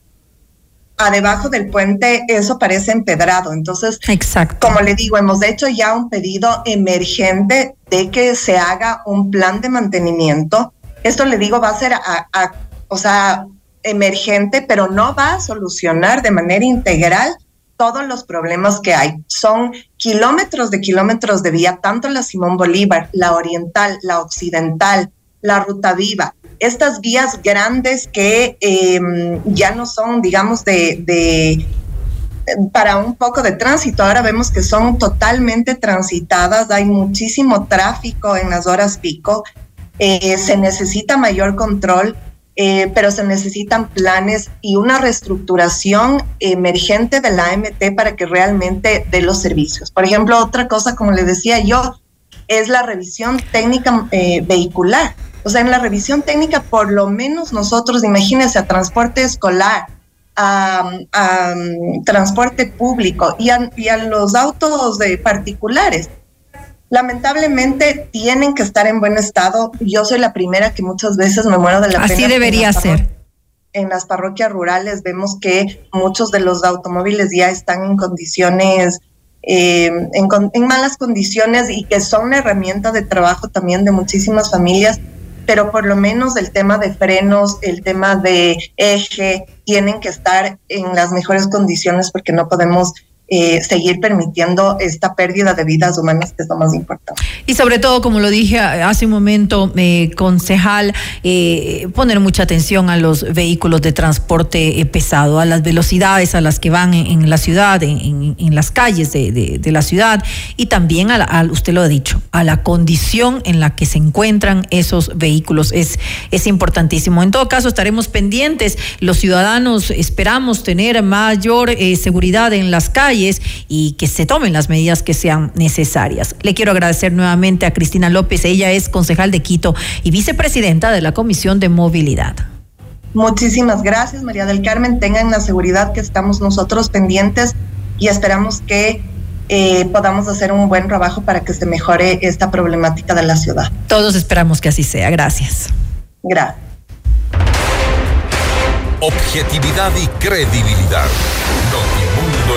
debajo del puente, eso parece empedrado. Entonces, Exacto. como le digo, hemos hecho ya un pedido emergente de que se haga un plan de mantenimiento. Esto le digo va a ser, a- a- o sea, emergente, pero no va a solucionar de manera integral todos los problemas que hay. Son kilómetros de kilómetros de vía, tanto la Simón Bolívar, la oriental, la occidental, la Ruta Viva. Estas vías grandes que eh, ya no son, digamos, de, de para un poco de tránsito. Ahora vemos que son totalmente transitadas, hay muchísimo tráfico en las horas pico, eh, se necesita mayor control eh, pero se necesitan planes y una reestructuración emergente de la AMT para que realmente dé los servicios. Por ejemplo, otra cosa, como le decía yo, es la revisión técnica eh, vehicular. O sea, en la revisión técnica, por lo menos nosotros, imagínense, a transporte escolar, a, transporte público y a, y a los autos de particulares lamentablemente tienen que estar en buen estado. Yo soy la primera que muchas veces me muero de la Así debería ser. En las parroquias rurales vemos que muchos de los automóviles ya están en condiciones, eh, en, en malas condiciones y que son una herramienta de trabajo también de muchísimas familias pero por lo menos el tema de frenos, el tema de eje, tienen que estar en las mejores condiciones porque no podemos eh, seguir permitiendo esta pérdida de vidas humanas, que es lo más importante. Y sobre todo, como lo dije hace un momento, eh, concejal, eh, poner mucha atención a los vehículos de transporte pesado, a las velocidades a las que van en, la ciudad, en, las calles de, la ciudad, y también, a, usted lo ha dicho, a la condición en la que se encuentran esos vehículos. Es, es importantísimo. En todo caso, estaremos pendientes. Los ciudadanos esperamos tener mayor seguridad en las calles y que se tomen las medidas que sean necesarias. Le quiero agradecer nuevamente a Cristina López, ella es concejal de Quito y vicepresidenta de la Comisión de Movilidad. Muchísimas gracias, María del Carmen. Tengan la seguridad que estamos nosotros pendientes y esperamos que eh, podamos hacer un buen trabajo para que se mejore esta problemática de la ciudad. Todos esperamos que así sea. Gracias. Gracias. Objetividad y credibilidad.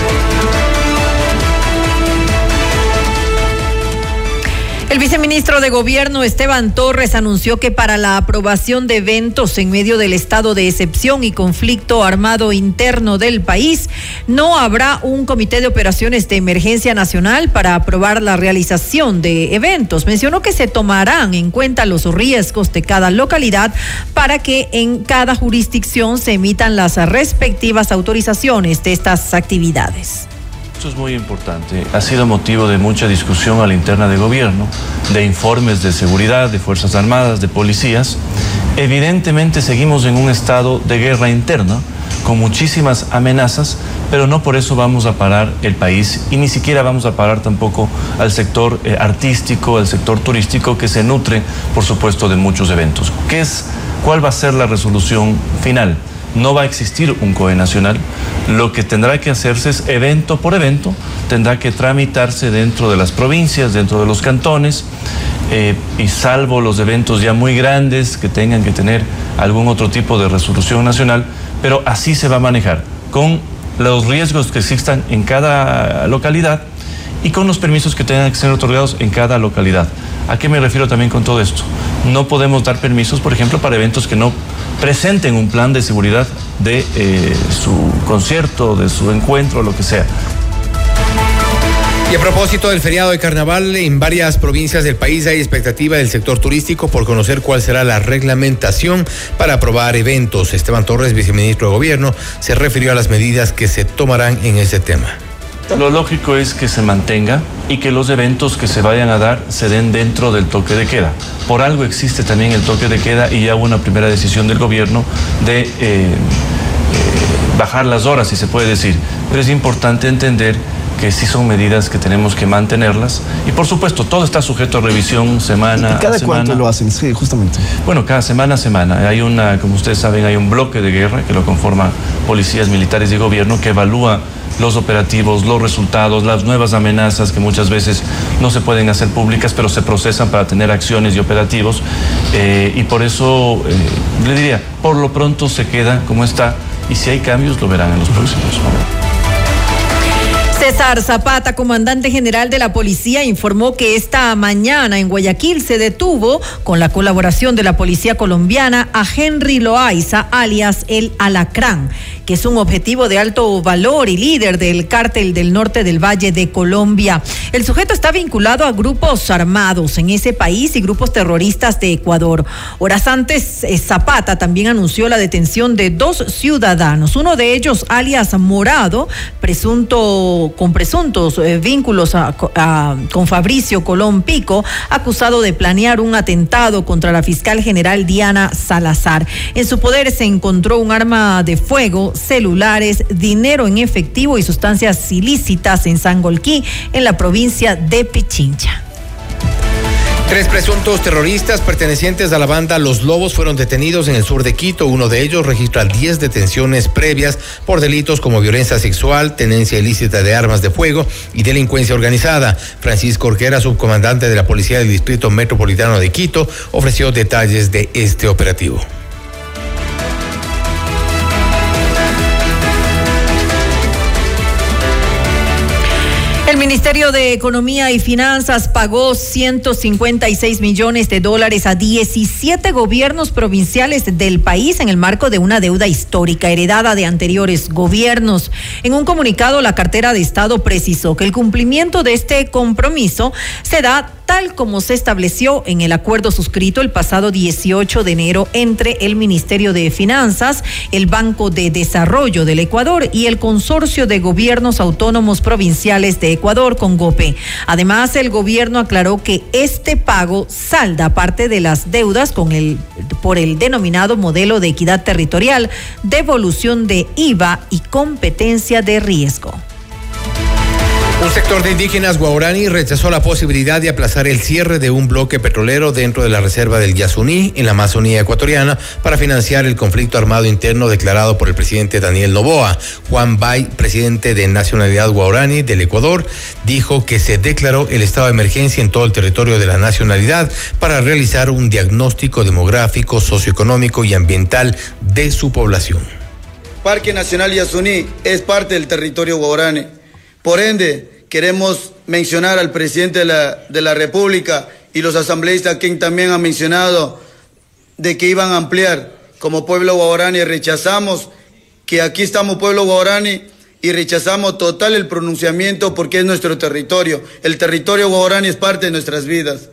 Thank you. El viceministro de Gobierno Esteban Torres anunció que para la aprobación de eventos en medio del estado de excepción y conflicto armado interno del país, no habrá un comité de operaciones de emergencia nacional para aprobar la realización de eventos. Mencionó que se tomarán en cuenta los riesgos de cada localidad para que en cada jurisdicción se emitan las respectivas autorizaciones de estas actividades. Esto es muy importante. Ha sido motivo de mucha discusión a la interna de gobierno, de informes de seguridad, de Fuerzas Armadas, de policías. Evidentemente seguimos en un estado de guerra interna, con muchísimas amenazas, pero no por eso vamos a parar el país y ni siquiera vamos a parar tampoco al sector eh, artístico, al sector turístico que se nutre, por supuesto, de muchos eventos. ¿Qué es, ¿Cuál va a ser la resolución final? No va a existir un COE nacional. Lo que tendrá que hacerse es evento por evento, tendrá que tramitarse dentro de las provincias, dentro de los cantones, eh, y salvo los eventos ya muy grandes que tengan que tener algún otro tipo de resolución nacional, pero así se va a manejar, con los riesgos que existan en cada localidad y con los permisos que tengan que ser otorgados en cada localidad. ¿A qué me refiero también con todo esto? No podemos dar permisos, por ejemplo, para eventos que no presenten un plan de seguridad de eh, su concierto, de su encuentro, lo que sea. Y a propósito del feriado de carnaval, en varias provincias del país hay expectativa del sector turístico por conocer cuál será la reglamentación para aprobar eventos. Esteban Torres, viceministro de Gobierno, se refirió a las medidas que se tomarán en ese tema. Lo lógico es que se mantenga y que los eventos que se vayan a dar se den dentro del toque de queda. Por algo existe también el toque de queda y ya hubo una primera decisión del gobierno de eh, eh, bajar las horas, si se puede decir. Pero es importante entender que sí son medidas que tenemos que mantenerlas. Y por supuesto, todo está sujeto a revisión semana ¿Y cada a semana. cuánto lo hacen? Sí, justamente. Bueno, cada semana a semana. Hay una, como ustedes saben, hay un bloque de guerra que lo conforman policías militares y gobierno que evalúa los operativos, los resultados, las nuevas amenazas que muchas veces no se pueden hacer públicas, pero se procesan para tener acciones y operativos. Eh, y por eso, eh, le diría, por lo pronto se queda como está y si hay cambios lo verán en los próximos. César Zapata, comandante general de la policía, informó que esta mañana en Guayaquil se detuvo, con la colaboración de la policía colombiana, a Henry Loaiza, alias el Alacrán, que es un objetivo de alto valor y líder del cártel del norte del Valle de Colombia. El sujeto está vinculado a grupos armados en ese país y grupos terroristas de Ecuador. Horas antes, eh, Zapata también anunció la detención de dos ciudadanos, uno de ellos, alias Morado, presunto con presuntos eh, vínculos con Fabricio Colón Pico, acusado de planear un atentado contra la fiscal general Diana Salazar. En su poder se encontró un arma de fuego, celulares, dinero en efectivo y sustancias ilícitas en Sangolquí, en la provincia de Pichincha. Tres presuntos terroristas pertenecientes a la banda Los Lobos fueron detenidos en el sur de Quito. Uno de ellos registra 10 detenciones previas por delitos como violencia sexual, tenencia ilícita de armas de fuego y delincuencia organizada. Francisco Orquera, subcomandante de la Policía del Distrito Metropolitano de Quito, ofreció detalles de este operativo. Ministerio de Economía y Finanzas pagó 156 millones de dólares a 17 gobiernos provinciales del país en el marco de una deuda histórica heredada de anteriores gobiernos. En un comunicado, la cartera de Estado precisó que el cumplimiento de este compromiso se da tal como se estableció en el acuerdo suscrito el pasado 18 de enero entre el Ministerio de Finanzas, el Banco de Desarrollo del Ecuador y el Consorcio de Gobiernos Autónomos Provinciales de Ecuador con GOPE. Además, el gobierno aclaró que este pago salda parte de las deudas con el, por el denominado modelo de equidad territorial, devolución de IVA y competencia de riesgo. Un sector de indígenas guaurani rechazó la posibilidad de aplazar el cierre de un bloque petrolero dentro de la reserva del Yasuní, en la Amazonía ecuatoriana, para financiar el conflicto armado interno declarado por el presidente Daniel Noboa. Juan Bay, presidente de Nacionalidad Guaurani del Ecuador, dijo que se declaró el estado de emergencia en todo el territorio de la nacionalidad para realizar un diagnóstico demográfico, socioeconómico y ambiental de su población. Parque Nacional Yasuní es parte del territorio guaurani. Por ende, queremos mencionar al presidente de la, de la República y los asambleístas quien también han mencionado de que iban a ampliar. Como pueblo guaurani rechazamos que aquí estamos pueblo guaurani y rechazamos total el pronunciamiento porque es nuestro territorio. El territorio guaurani es parte de nuestras vidas.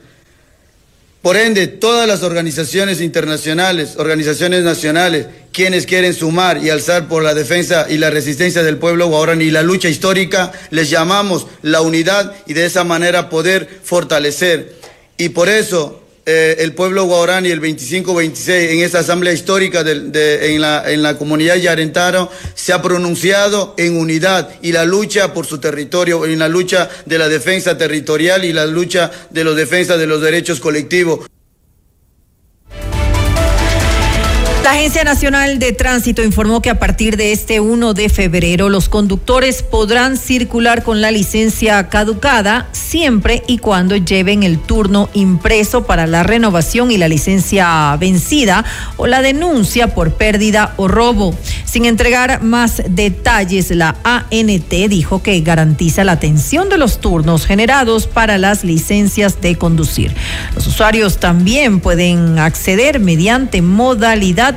Por ende, todas las organizaciones internacionales, organizaciones nacionales, quienes quieren sumar y alzar por la defensa y la resistencia del pueblo guaurani y la lucha histórica, les llamamos la unidad y de esa manera poder fortalecer. Y por eso eh, el pueblo guaurani el 25-26 en esa asamblea histórica del- de- en, la, en la comunidad Yarentaro se ha pronunciado en unidad y la lucha por su territorio, en la lucha de la defensa territorial y la lucha de la defensa de los derechos colectivos. La Agencia Nacional de Tránsito informó que a partir de este 1 de febrero los conductores podrán circular con la licencia caducada siempre y cuando lleven el turno impreso para la renovación y la licencia vencida o la denuncia por pérdida o robo. Sin entregar más detalles, la ANT dijo que garantiza la atención de los turnos generados para las licencias de conducir. Los usuarios también pueden acceder mediante modalidad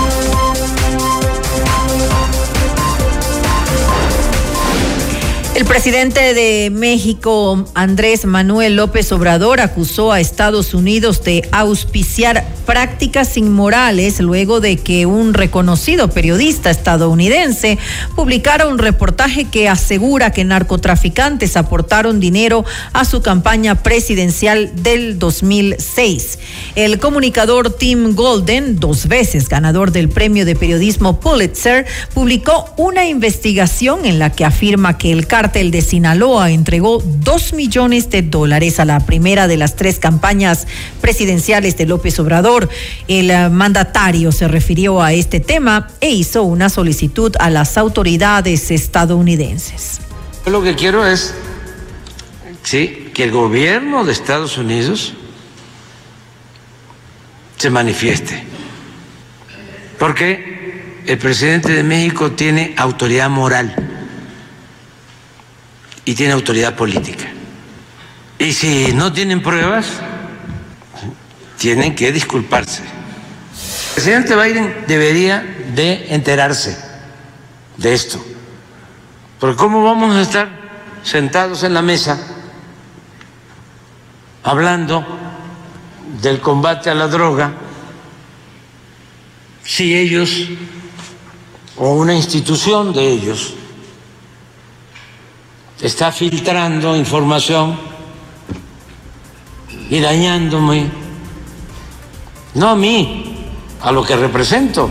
El presidente de México, Andrés Manuel López Obrador, acusó a Estados Unidos de auspiciar prácticas inmorales luego de que un reconocido periodista estadounidense publicara un reportaje que asegura que narcotraficantes aportaron dinero a su campaña presidencial del 2006. El comunicador Tim Golden, dos veces ganador del premio de periodismo Pulitzer, publicó una investigación en la que afirma que el cártel de Sinaloa entregó dos millones de dólares a la primera de las tres campañas presidenciales de López Obrador. El eh, mandatario se refirió a este tema e hizo una solicitud a las autoridades estadounidenses. Lo que quiero es sí, que el gobierno de Estados Unidos se manifieste. Porque el presidente de México tiene autoridad moral y tiene autoridad política. Y si no tienen pruebas, tienen que disculparse. El presidente Biden debería de enterarse de esto. Porque ¿cómo vamos a estar sentados en la mesa hablando del combate a la droga si ellos o una institución de ellos está filtrando información y dañándome no a mí, a lo que represento.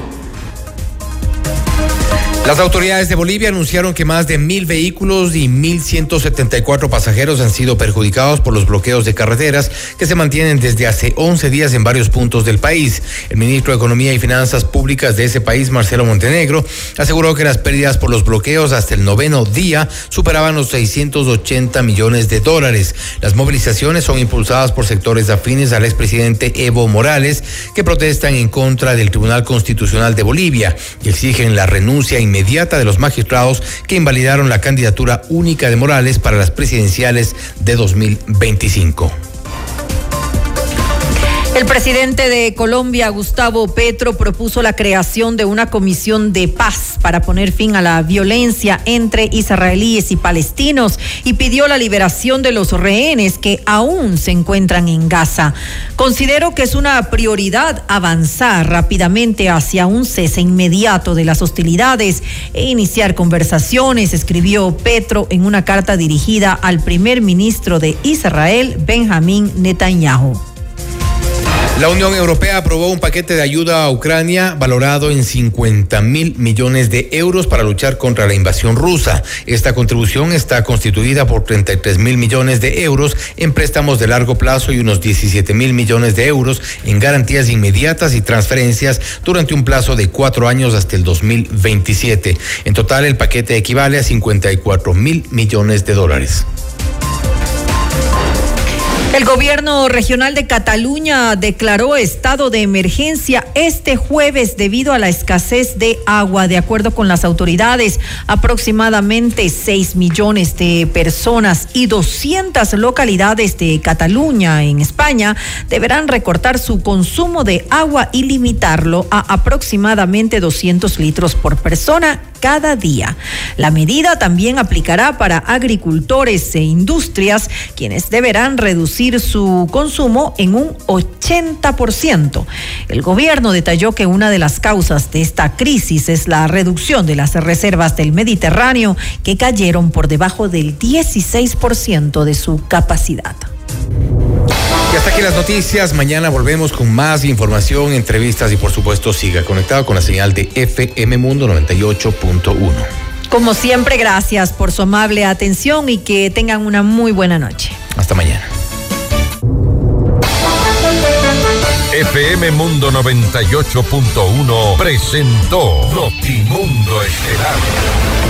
Las autoridades de Bolivia anunciaron que más de mil vehículos y mil ciento setenta y cuatro pasajeros han sido perjudicados por los bloqueos de carreteras que se mantienen desde hace 11 días en varios puntos del país. El ministro de Economía y Finanzas Públicas de ese país, Marcelo Montenegro, aseguró que las pérdidas por los bloqueos hasta el noveno día superaban los 680 millones de dólares. Las movilizaciones son impulsadas por sectores afines al expresidente Evo Morales, que protestan en contra del Tribunal Constitucional de Bolivia y exigen la renuncia inmediata de los magistrados que invalidaron la candidatura única de Morales para las presidenciales de 2025. El presidente de Colombia, Gustavo Petro, propuso la creación de una comisión de paz para poner fin a la violencia entre israelíes y palestinos y pidió la liberación de los rehenes que aún se encuentran en Gaza. Considero que es una prioridad avanzar rápidamente hacia un cese inmediato de las hostilidades e iniciar conversaciones, escribió Petro en una carta dirigida al primer ministro de Israel, Benjamín Netanyahu. La Unión Europea aprobó un paquete de ayuda a Ucrania valorado en 50 mil millones de euros para luchar contra la invasión rusa. Esta contribución está constituida por 33 mil millones de euros en préstamos de largo plazo y unos 17 mil millones de euros en garantías inmediatas y transferencias durante un plazo de cuatro años hasta el 2027. En total, el paquete equivale a 54 mil millones de dólares. El gobierno regional de Cataluña declaró estado de emergencia este jueves debido a la escasez de agua. De acuerdo con las autoridades, aproximadamente 6 millones de personas y 200 localidades de Cataluña en España deberán recortar su consumo de agua y limitarlo a aproximadamente 200 litros por persona cada día. La medida también aplicará para agricultores e industrias, quienes deberán reducir su consumo en un 80%. El gobierno detalló que una de las causas de esta crisis es la reducción de las reservas del Mediterráneo que cayeron por debajo del 16% de su capacidad. Y hasta aquí las noticias. Mañana volvemos con más información, entrevistas y por supuesto siga conectado con la señal de FM Mundo 98.1. Como siempre, gracias por su amable atención y que tengan una muy buena noche. Hasta mañana. FM Mundo 98.1 presentó Notimundo Estelar.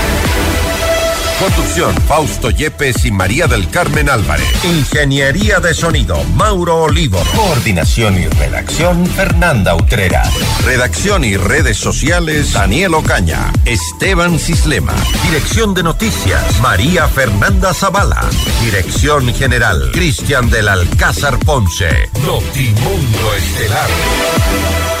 Conducción, Fausto Yepes y María del Carmen Álvarez. Ingeniería de sonido, Mauro Olivo. Coordinación y redacción, Fernanda Utrera. Redacción y redes sociales, Daniel Ocaña. Esteban Cislema. Dirección de noticias, María Fernanda Zavala. Dirección general, Cristian del Alcázar Ponce. Notimundo Estelar.